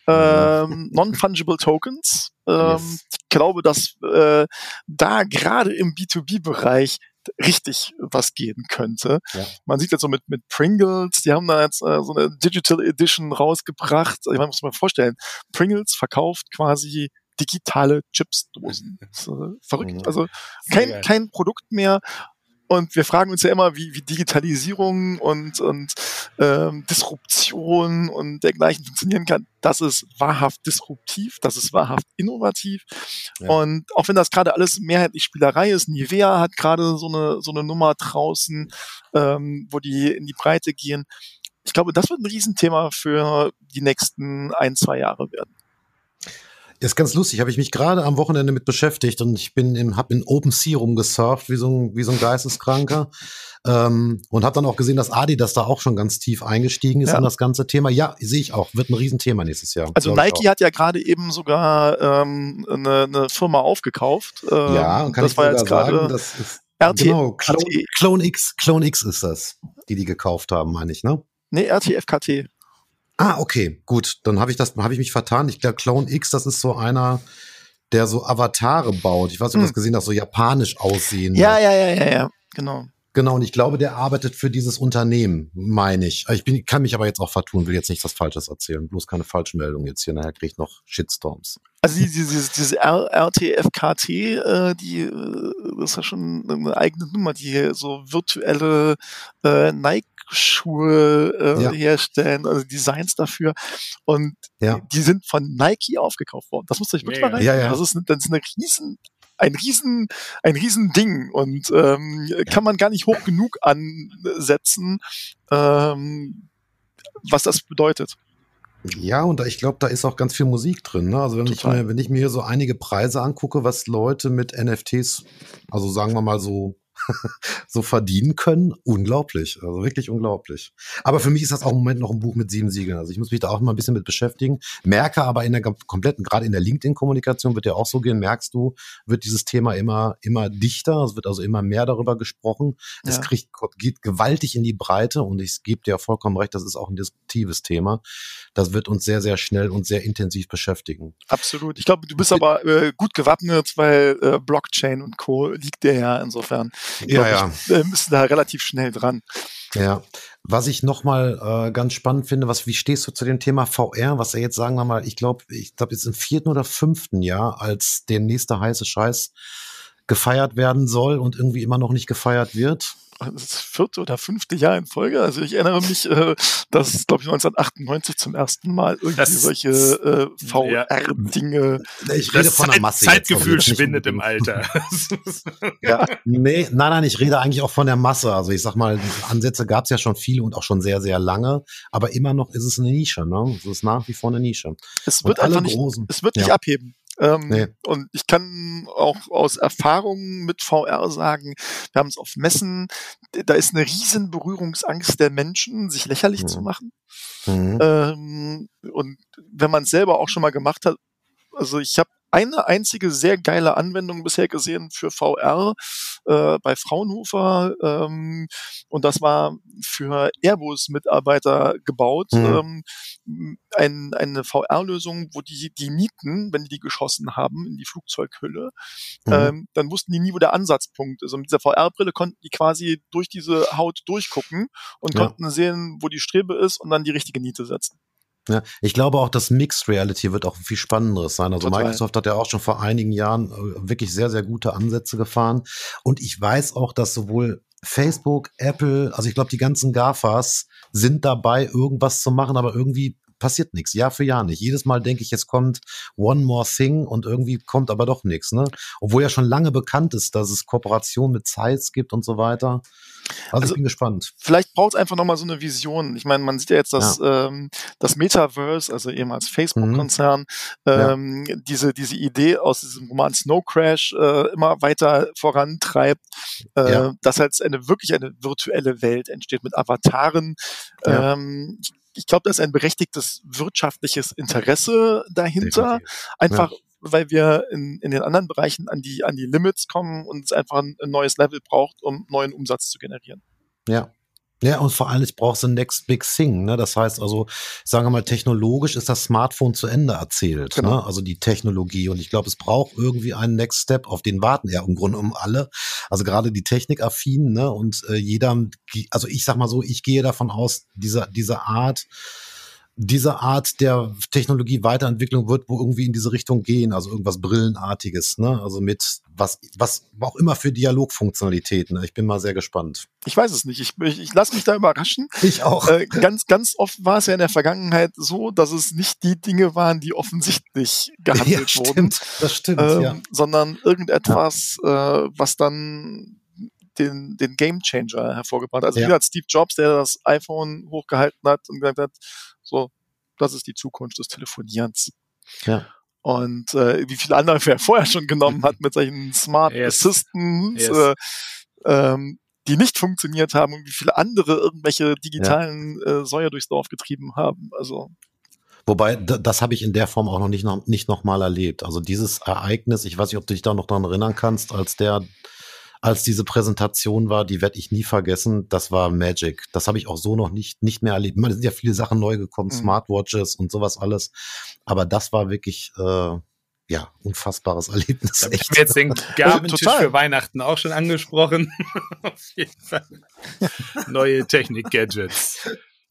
ähm, Non-Fungible Tokens. Ähm, yes. Ich glaube, dass äh, da gerade im B2B-Bereich richtig was gehen könnte. Ja. Man sieht jetzt so mit, mit Pringles, die haben da jetzt äh, so eine Digital Edition rausgebracht. Ich meine, muss man vorstellen, Pringles verkauft quasi digitale Chipsdosen. Äh, verrückt. Mhm. Also kein, kein Produkt mehr, und wir fragen uns ja immer, wie, wie Digitalisierung und, und ähm, Disruption und dergleichen funktionieren kann. Das ist wahrhaft disruptiv, das ist wahrhaft innovativ. Ja. Und auch wenn das gerade alles mehrheitlich Spielerei ist, Nivea hat gerade so eine, so eine Nummer draußen, ähm, wo die in die Breite gehen. Ich glaube, das wird ein Riesenthema für die nächsten ein, zwei Jahre werden. Ist ganz lustig, habe ich mich gerade am Wochenende mit beschäftigt und ich bin im, hab in OpenSea rumgesurft, wie so ein, wie so ein Geisteskranker. Ähm, und habe dann auch gesehen, dass Adidas da auch schon ganz tief eingestiegen ist ja. in das ganze Thema. Ja, sehe ich auch. Wird ein Riesenthema nächstes Jahr. Also Nike hat ja gerade eben sogar ähm, eine, eine Firma aufgekauft. Ähm, ja, und kann das ich war jetzt gerade das ist RT, genau, Clone, Clone, X, Clone X ist das, die die gekauft haben, meine ich, ne? Nee, RTFKT. Ah, okay, gut. Dann habe ich das, habe ich mich vertan. Ich glaube, Clone X, das ist so einer, der so Avatare baut. Ich weiß nicht, ob du das gesehen hast, so japanisch aussehen. Ja, ja, ja, ja, ja, genau. Genau, und ich glaube, der arbeitet für dieses Unternehmen, meine ich. Ich bin, kann mich aber jetzt auch vertun, will jetzt nicht was Falsches erzählen. Bloß keine falschen Meldungen jetzt hier. Nachher kriege ich noch Shitstorms. Also die- diese, diese RTFKT, äh, die äh, das ist ja schon eine eigene Nummer, die so virtuelle äh, Nike-Schuhe äh, Ja. herstellen, also Designs dafür. Und Ja. die sind von Nike aufgekauft worden. Das musst du euch wirklich Mega. mal rein. Ja, ja. Das ist, das ist eine riesen ein riesen, ein riesen Ding und ähm, kann man gar nicht hoch genug ansetzen, ähm, was das bedeutet. Ja, und da, ich glaube, da ist auch ganz viel Musik drin. Ne? Also wenn ich, mir, wenn ich mir hier so einige Preise angucke, was Leute mit NFTs, also sagen wir mal so, so verdienen können, unglaublich. Also wirklich unglaublich. Aber für mich ist das auch im Moment noch ein Buch mit sieben Siegeln. Also ich muss mich da auch mal ein bisschen mit beschäftigen. Merke aber in der kompletten, gerade in der LinkedIn-Kommunikation wird ja auch so gehen, merkst du, wird dieses Thema immer, immer dichter. Es wird also immer mehr darüber gesprochen. Es Ja. kriegt, geht gewaltig in die Breite und ich gebe dir vollkommen recht, das ist auch ein diskutives Thema. Das wird uns sehr, sehr schnell und sehr intensiv beschäftigen. Absolut. Ich glaube, du bist aber äh, gut gewappnet, weil äh, Blockchain und Co. liegt dir ja insofern. Ja, glaub Ich, äh, bist da relativ schnell dran. Ja. Was ich nochmal äh, ganz spannend finde, was, wie stehst du zu dem Thema VR, was er jetzt, sagen wir mal, ich glaube, ich glaube, jetzt im vierten oder fünften Jahr, als der nächste heiße Scheiß gefeiert werden soll und irgendwie immer noch nicht gefeiert wird. Das vierte oder fünfte Jahr in Folge. Also ich erinnere mich, äh, dass, glaube ich, 1998 zum ersten Mal irgendwie Das- solche äh, VR-Dinge. Ich rede Das von der Zeit, Masse. jetzt, also Zeitgefühl jetzt nicht schwindet im Alter. Ja, nee, nein, nein, ich rede eigentlich auch von der Masse. Also ich sag mal, Ansätze gab es ja schon viele und auch schon sehr, sehr lange, aber immer noch ist es eine Nische, ne? Es ist nach wie vor eine Nische. Es Und wird alle einfach nicht, großen. es wird nicht Ja. abheben. Ähm, Nee. Und ich kann auch aus Erfahrung mit VR sagen, wir haben es auf Messen, da ist eine riesen Berührungsangst der Menschen, sich lächerlich Mhm. zu machen. Mhm. Ähm, und wenn man es selber auch schon mal gemacht hat, also ich habe eine einzige sehr geile Anwendung bisher gesehen für VR äh, bei Fraunhofer ähm, und das war für Airbus-Mitarbeiter gebaut. Mhm. Ähm, ein, eine VR-Lösung, wo die die Nieten, wenn die die geschossen haben in die Flugzeughülle, Mhm. ähm, dann wussten die nie, wo der Ansatzpunkt ist. Und mit dieser VR-Brille konnten die quasi durch diese Haut durchgucken und Ja. konnten sehen, wo die Strebe ist und dann die richtige Niete setzen. Ja, ich glaube auch, das Mixed Reality wird auch viel spannenderes sein. Also Total. Microsoft hat ja auch schon vor einigen Jahren äh, wirklich sehr, sehr gute Ansätze gefahren. Und ich weiß auch, dass sowohl Facebook, Apple, also ich glaube, die ganzen GAFAs sind dabei, irgendwas zu machen, aber irgendwie passiert nichts, Jahr für Jahr nicht. Jedes Mal denke ich, jetzt kommt One More Thing und irgendwie kommt aber doch nichts. Ne? Obwohl ja schon lange bekannt ist, dass es Kooperationen mit Zeiss gibt und so weiter. Also, Also- ich bin gespannt. Vielleicht braucht es einfach nochmal so eine Vision. Ich meine, man sieht ja jetzt, dass ähm, das Metaverse, also ehemals Facebook-Konzern, Ja. ähm, diese, diese Idee aus diesem Roman Snow Crash äh, immer weiter vorantreibt, äh, Ja. dass halt eine wirklich eine virtuelle Welt entsteht mit Avataren. Ja. Ähm, ich ich glaube, da ist ein berechtigtes wirtschaftliches Interesse dahinter. Definitiv. Einfach, weil wir in, in den anderen Bereichen an die, an die Limits kommen und es einfach ein, ein neues Level braucht, um neuen Umsatz zu generieren. Ja. Ja, und vor allem, ich brauche the next big thing. Ne? Das heißt also, sagen wir mal, technologisch ist das Smartphone zu Ende erzählt. Genau. Ne? Also die Technologie. Und ich glaube, es braucht irgendwie einen Next Step, auf den warten ja im Grunde um alle. Also gerade die Technikaffinen. Ne? Und äh, jeder, also ich sag mal so, ich gehe davon aus, diese, diese Art, diese Art der Technologie-Weiterentwicklung wird wo irgendwie in diese Richtung gehen, also irgendwas Brillenartiges, ne? Also mit was, was auch immer für Dialogfunktionalitäten. Ne? Ich bin mal sehr gespannt. Ich weiß es nicht. Ich, ich, ich lasse mich da überraschen. Ich auch. Äh, ganz, ganz oft war es ja in der Vergangenheit so, dass es nicht die Dinge waren, die offensichtlich gehandelt wurden, das stimmt, ähm, ja. sondern irgendetwas, äh, was dann den, den Game Changer hervorgebracht hat. Also Ja. wie hat Steve Jobs, der das iPhone hochgehalten hat und gesagt hat, so, das ist die Zukunft des Telefonierens. Ja. Und äh, wie viele andere er vorher schon genommen hat mit solchen Smart Yes. Assistants, Yes. Äh, ähm, die nicht funktioniert haben und wie viele andere irgendwelche digitalen äh, Säue durchs Dorf getrieben haben. Also Wobei, das habe ich in der Form auch noch nicht, noch nicht noch mal erlebt. Also dieses Ereignis, ich weiß nicht, ob du dich da noch dran erinnern kannst, als der als diese Präsentation war, die werde ich nie vergessen. Das war Magic. Das habe ich auch so noch nicht, nicht mehr erlebt. Es sind ja viele Sachen neu gekommen, mhm. Smartwatches und sowas alles. Aber das war wirklich, äh, ja, unfassbares Erlebnis. Da echt. jetzt den Gabentisch für Weihnachten auch schon angesprochen. Auf jeden Fall. Neue Technik-Gadgets.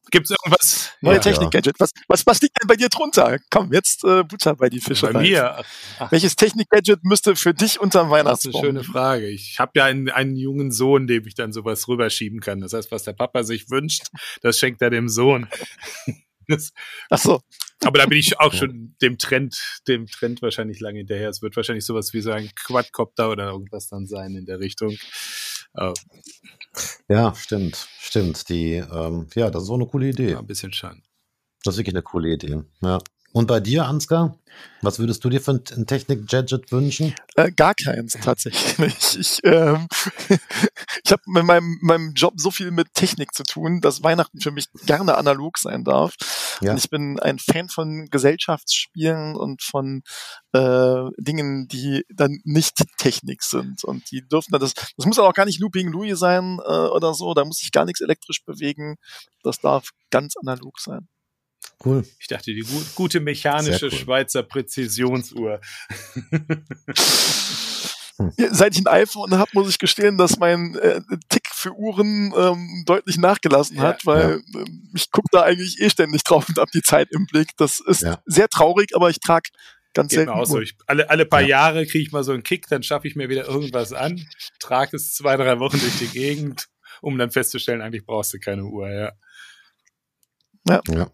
Gibt es irgendwas? Neue ja, Technik-Gadget. Was, was, was liegt denn bei dir drunter? Komm, jetzt äh, Butter bei die Fische. Bei mir? Ach. Welches Technik-Gadget müsste für dich unterm Weihnachtsbaum? Das ist eine schöne Frage. Ich habe ja einen, einen jungen Sohn, dem ich dann sowas rüberschieben kann. Das heißt, was der Papa sich wünscht, das schenkt er dem Sohn. Das, Ach so. Aber da bin ich auch schon dem Trend, dem Trend wahrscheinlich lange hinterher. Es wird wahrscheinlich sowas wie so ein Quadcopter oder irgendwas dann sein in der Richtung. Oh. Ja, stimmt, stimmt. Die, ähm, ja, das ist so eine coole Idee. Ja, ein bisschen schade. Das ist wirklich eine coole Idee. Ja. Und bei dir, Ansgar? Was würdest du dir für ein Technik-Gadget wünschen? Äh, gar keins tatsächlich. Ich, ähm, ich habe mit meinem, meinem Job so viel mit Technik zu tun, dass Weihnachten für mich gerne analog sein darf. Ja. Und ich bin ein Fan von Gesellschaftsspielen und von äh, Dingen, die dann nicht Technik sind. Und die dürfen dann das, das muss auch gar nicht Looping Louis sein äh, oder so, da muss ich gar nichts elektrisch bewegen. Das darf ganz analog sein. Cool. Ich dachte, die gut, gute mechanische cool. Schweizer Präzisionsuhr. Seit ich ein iPhone habe, muss ich gestehen, dass mein äh, Tick für Uhren ähm, deutlich nachgelassen ja, hat, weil ja. äh, ich gucke da eigentlich eh ständig drauf und habe die Zeit im Blick. Das ist ja. sehr traurig, aber ich trage ganz Geht selten. So. Ich, alle, alle paar Jahre kriege ich mal so einen Kick, dann schaffe ich mir wieder irgendwas an, trage es zwei, drei Wochen durch die Gegend, um dann festzustellen, eigentlich brauchst du keine Uhr, ja. Ja. ja.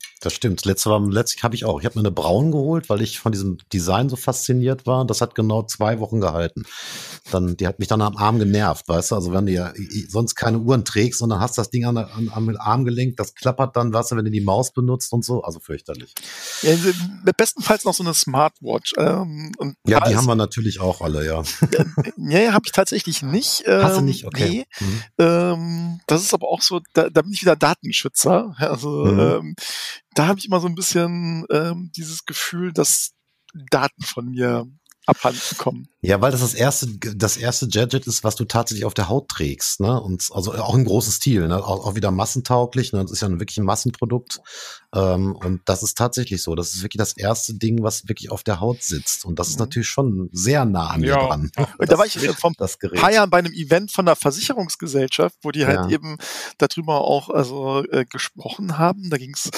Äh, das stimmt. Letzte war letztlich habe ich auch. Ich habe mir eine Braun geholt, weil ich von diesem Design so fasziniert war. Das hat genau zwei Wochen gehalten. Dann, die hat mich dann am Arm genervt, weißt du? Also wenn du ja sonst keine Uhren trägst und dann hast das Ding an, an, am Arm gelenkt, das klappert dann, weißt du, wenn du die Maus benutzt und so. Also fürchterlich. Ja, bestenfalls noch so eine Smartwatch. Ähm, ja, die haben wir natürlich auch alle, ja. ja, ja habe ich tatsächlich nicht. Ähm, hast du nicht? Okay. Nee. Mhm. Ähm, das ist aber auch so, da, da bin ich wieder Datenschützer. Also mhm. ähm, da habe ich immer so ein bisschen ähm, dieses Gefühl, dass Daten von mir abhanden kommen. Ja, weil das das erste, das erste Gadget ist, was du tatsächlich auf der Haut trägst, ne? Und also auch im großen Stil, ne? Auch, auch wieder massentauglich, ne? Das ist ja wirklich ein Massenprodukt. Ähm, und das ist tatsächlich so. Das ist wirklich das erste Ding, was wirklich auf der Haut sitzt. Und das ist mhm. natürlich schon sehr nah an ja. mir dran. Und da war ich vor ein paar Jahren bei einem Event von einer Versicherungsgesellschaft, wo die halt ja. eben darüber auch also äh, gesprochen haben. Da ging es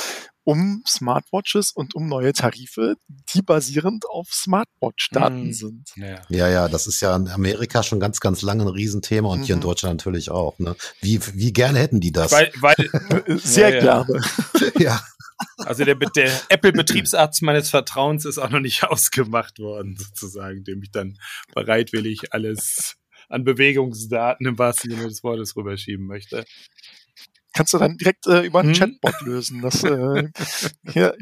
um Smartwatches und um neue Tarife, die basierend auf Smartwatch-Daten mm, sind. Ja. Ja. ja, das ist ja in Amerika schon ganz, ganz lange ein Riesenthema und mhm. hier in mhm. Deutschland natürlich auch. Ne? Wie, wie gerne hätten die das? Weil, weil Sehr ja, gerne. ja. Also der, der Apple-Betriebsarzt meines Vertrauens ist auch noch nicht ausgemacht worden, sozusagen, dem ich dann bereitwillig alles an Bewegungsdaten im wahrsten Sinne des Wortes rüberschieben möchte kannst du dann direkt äh, über einen hm? Chatbot lösen. Das, äh, ja,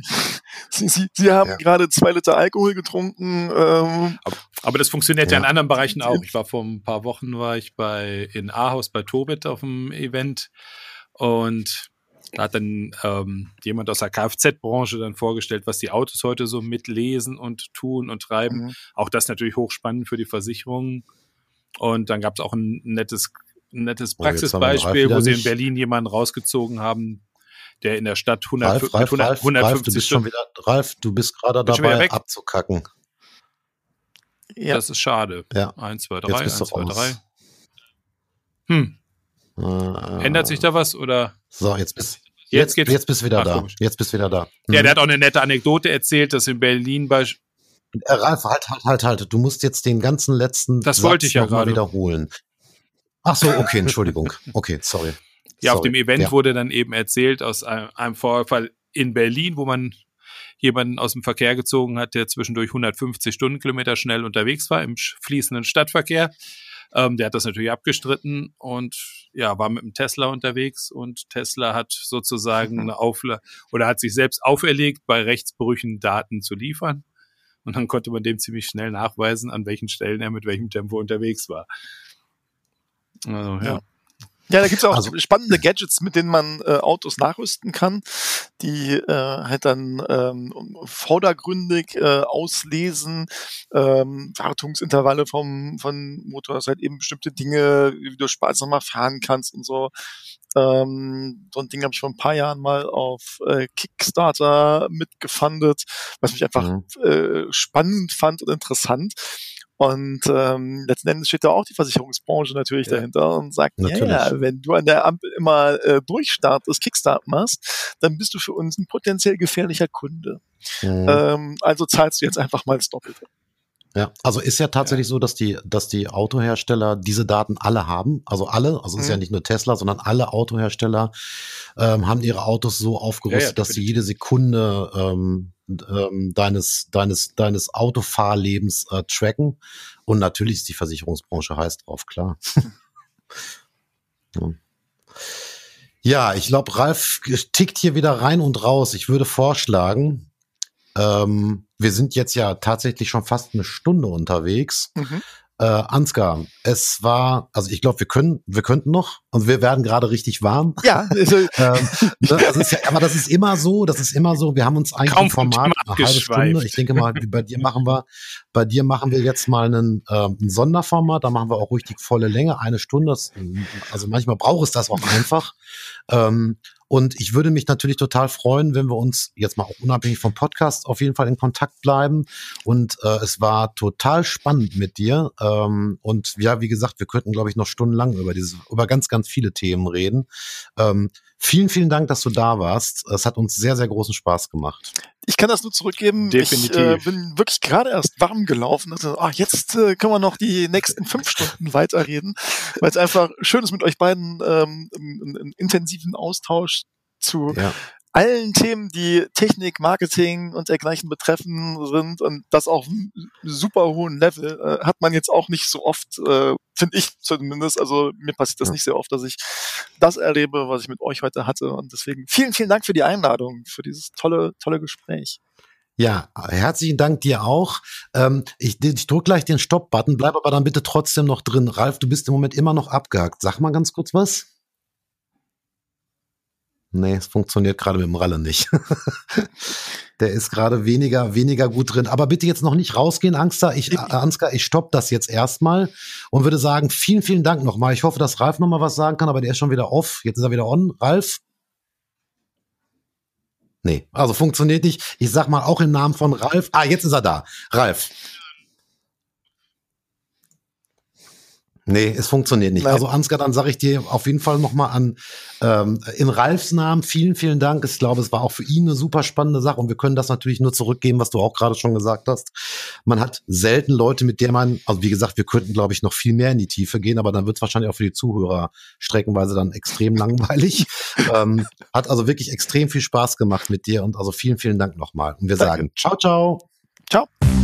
Sie, Sie, Sie haben ja. gerade zwei Liter Alkohol getrunken. Ähm, aber, aber das funktioniert ja. ja. in anderen Bereichen auch. Ich war vor ein paar Wochen war ich bei in Ahaus bei Tobit auf dem Event und da hat dann ähm, jemand aus der Kfz-Branche dann vorgestellt, was die Autos heute so mitlesen und tun und treiben. Mhm. Auch das natürlich hochspannend für die Versicherungen. Und dann gab es auch ein nettes ein nettes oh, Praxisbeispiel, wo sie in Berlin jemanden rausgezogen haben, der in der Stadt 100, Ralf, Ralf, 100, 150 Ralf, du bist schon wieder, Ralf, du bist gerade dabei abzukacken. Ja. Das ist schade. Ja. 1, 2, 3, 1, 2, 3. Hm. Äh, Ändert sich da was oder? So, jetzt bist Jetzt, jetzt, jetzt bist du wieder Ach, da. Komisch. Jetzt bist du wieder da. Mhm. Ja, der hat auch eine nette Anekdote erzählt, dass in Berlin bei äh, Ralf, halt, halt, halt, halt. Du musst jetzt den ganzen letzten das Satz wollte ich ja gerade wiederholen. Ach so, okay, Entschuldigung. Okay, sorry. Ja, sorry. auf dem Event ja. wurde dann eben erzählt aus einem, einem Vorfall in Berlin, wo man jemanden aus dem Verkehr gezogen hat, der zwischendurch 150 Stundenkilometer schnell unterwegs war im fließenden Stadtverkehr. Ähm, der hat das natürlich abgestritten und ja, war mit dem Tesla unterwegs und Tesla hat sozusagen eine Aufla oder hat sich selbst auferlegt, bei Rechtsbrüchen Daten zu liefern. Und dann konnte man dem ziemlich schnell nachweisen, an welchen Stellen er mit welchem Tempo unterwegs war. Also, ja. Ja, da gibt's auch also, spannende Gadgets, mit denen man äh, Autos nachrüsten kann, die äh, halt dann ähm, vordergründig äh, auslesen, ähm, Wartungsintervalle vom von Motor, dass halt eben bestimmte Dinge, wie du Spaß nochmal fahren kannst und so. Ähm, so ein Ding habe ich vor ein paar Jahren mal auf äh, Kickstarter mitgefundet, was mich einfach mhm. äh, spannend fand und interessant. Und ähm, letzten Endes steht da auch die Versicherungsbranche natürlich ja. dahinter und sagt, ja, yeah, wenn du an der Ampel immer äh, durchstartest, Kickstart machst, dann bist du für uns ein potenziell gefährlicher Kunde. Mhm. Ähm, also zahlst du jetzt einfach mal das Doppelte. Ja, also ist ja tatsächlich ja. so, dass die, dass die Autohersteller diese Daten alle haben. Also alle, also mhm. ist ja mhm. nicht nur Tesla, sondern alle Autohersteller ähm, haben ihre Autos so aufgerüstet, ja, ja, dass sie jede Sekunde ähm, ähm, deines, deines, deines Autofahrlebens äh, tracken. Und natürlich ist die Versicherungsbranche heiß drauf, klar. ja. ja, ich glaube, Ralf tickt hier wieder rein und raus. Ich würde vorschlagen, ähm, wir sind jetzt ja tatsächlich schon fast eine Stunde unterwegs. Mhm. Äh, Ansgar, es war, also ich glaube, wir können, wir könnten noch und wir werden gerade richtig warm. Ja, also, ähm, ne, also ja, aber das ist immer so, das ist immer so. Wir haben uns eigentlich Kaum ein Format eine halbe Stunde. Ich denke mal, bei dir machen wir, bei dir machen wir jetzt mal einen, äh, ein Sonderformat. Da machen wir auch richtig volle Länge, eine Stunde. Das, also manchmal braucht es das auch einfach. Ähm, und ich würde mich natürlich total freuen, wenn wir uns jetzt mal auch unabhängig vom Podcast auf jeden Fall in Kontakt bleiben. Und äh, es war total spannend mit dir. Ähm, und ja, wie gesagt, wir könnten, glaube ich, noch stundenlang über diese, über ganz, ganz viele Themen reden. Ähm, vielen, vielen Dank, dass du da warst. Es hat uns sehr, sehr großen Spaß gemacht. Ich kann das nur zurückgeben. Definitiv. Ich äh, bin wirklich gerade erst warm gelaufen. Also, ach, jetzt äh, können wir noch die nächsten fünf Stunden weiterreden, weil es einfach schön ist, mit euch beiden ähm, einen, einen intensiven Austausch zu ja. Allen Themen, die Technik, Marketing und dergleichen betreffen sind und das auf einem super hohen Level äh, hat man jetzt auch nicht so oft, äh, finde ich zumindest. Also mir passiert das nicht sehr oft, dass ich das erlebe, was ich mit euch heute hatte. Und deswegen vielen, vielen Dank für die Einladung, für dieses tolle, tolle Gespräch. Ja, herzlichen Dank dir auch. Ähm, ich ich drücke gleich den Stopp-Button, bleib aber dann bitte trotzdem noch drin. Ralf, du bist im Moment immer noch abgehakt. Sag mal ganz kurz was. Nee, es funktioniert gerade mit dem Ralle nicht. Der ist gerade weniger, weniger gut drin. Aber bitte jetzt noch nicht rausgehen, Angster. Ich, Ansgar, ich stopp das jetzt erstmal und würde sagen, vielen, vielen Dank nochmal. Ich hoffe, dass Ralf nochmal was sagen kann, aber der ist schon wieder off. Jetzt ist er wieder on. Ralf? Nee, also funktioniert nicht. Ich sag mal auch im Namen von Ralf. Ah, jetzt ist er da. Ralf. Nee, es funktioniert nicht. Nein. Also Ansgar, dann sage ich dir auf jeden Fall nochmal an ähm, in Ralfs Namen vielen, vielen Dank. Ich glaube, es war auch für ihn eine super spannende Sache und wir können das natürlich nur zurückgeben, was du auch gerade schon gesagt hast. Man hat selten Leute, mit der man, also wie gesagt, wir könnten, glaube ich, noch viel mehr in die Tiefe gehen, aber dann wird es wahrscheinlich auch für die Zuhörer streckenweise dann extrem langweilig. ähm, hat also wirklich extrem viel Spaß gemacht mit dir und also vielen, vielen Dank nochmal. Und wir Danke. sagen ciao, ciao. Ciao.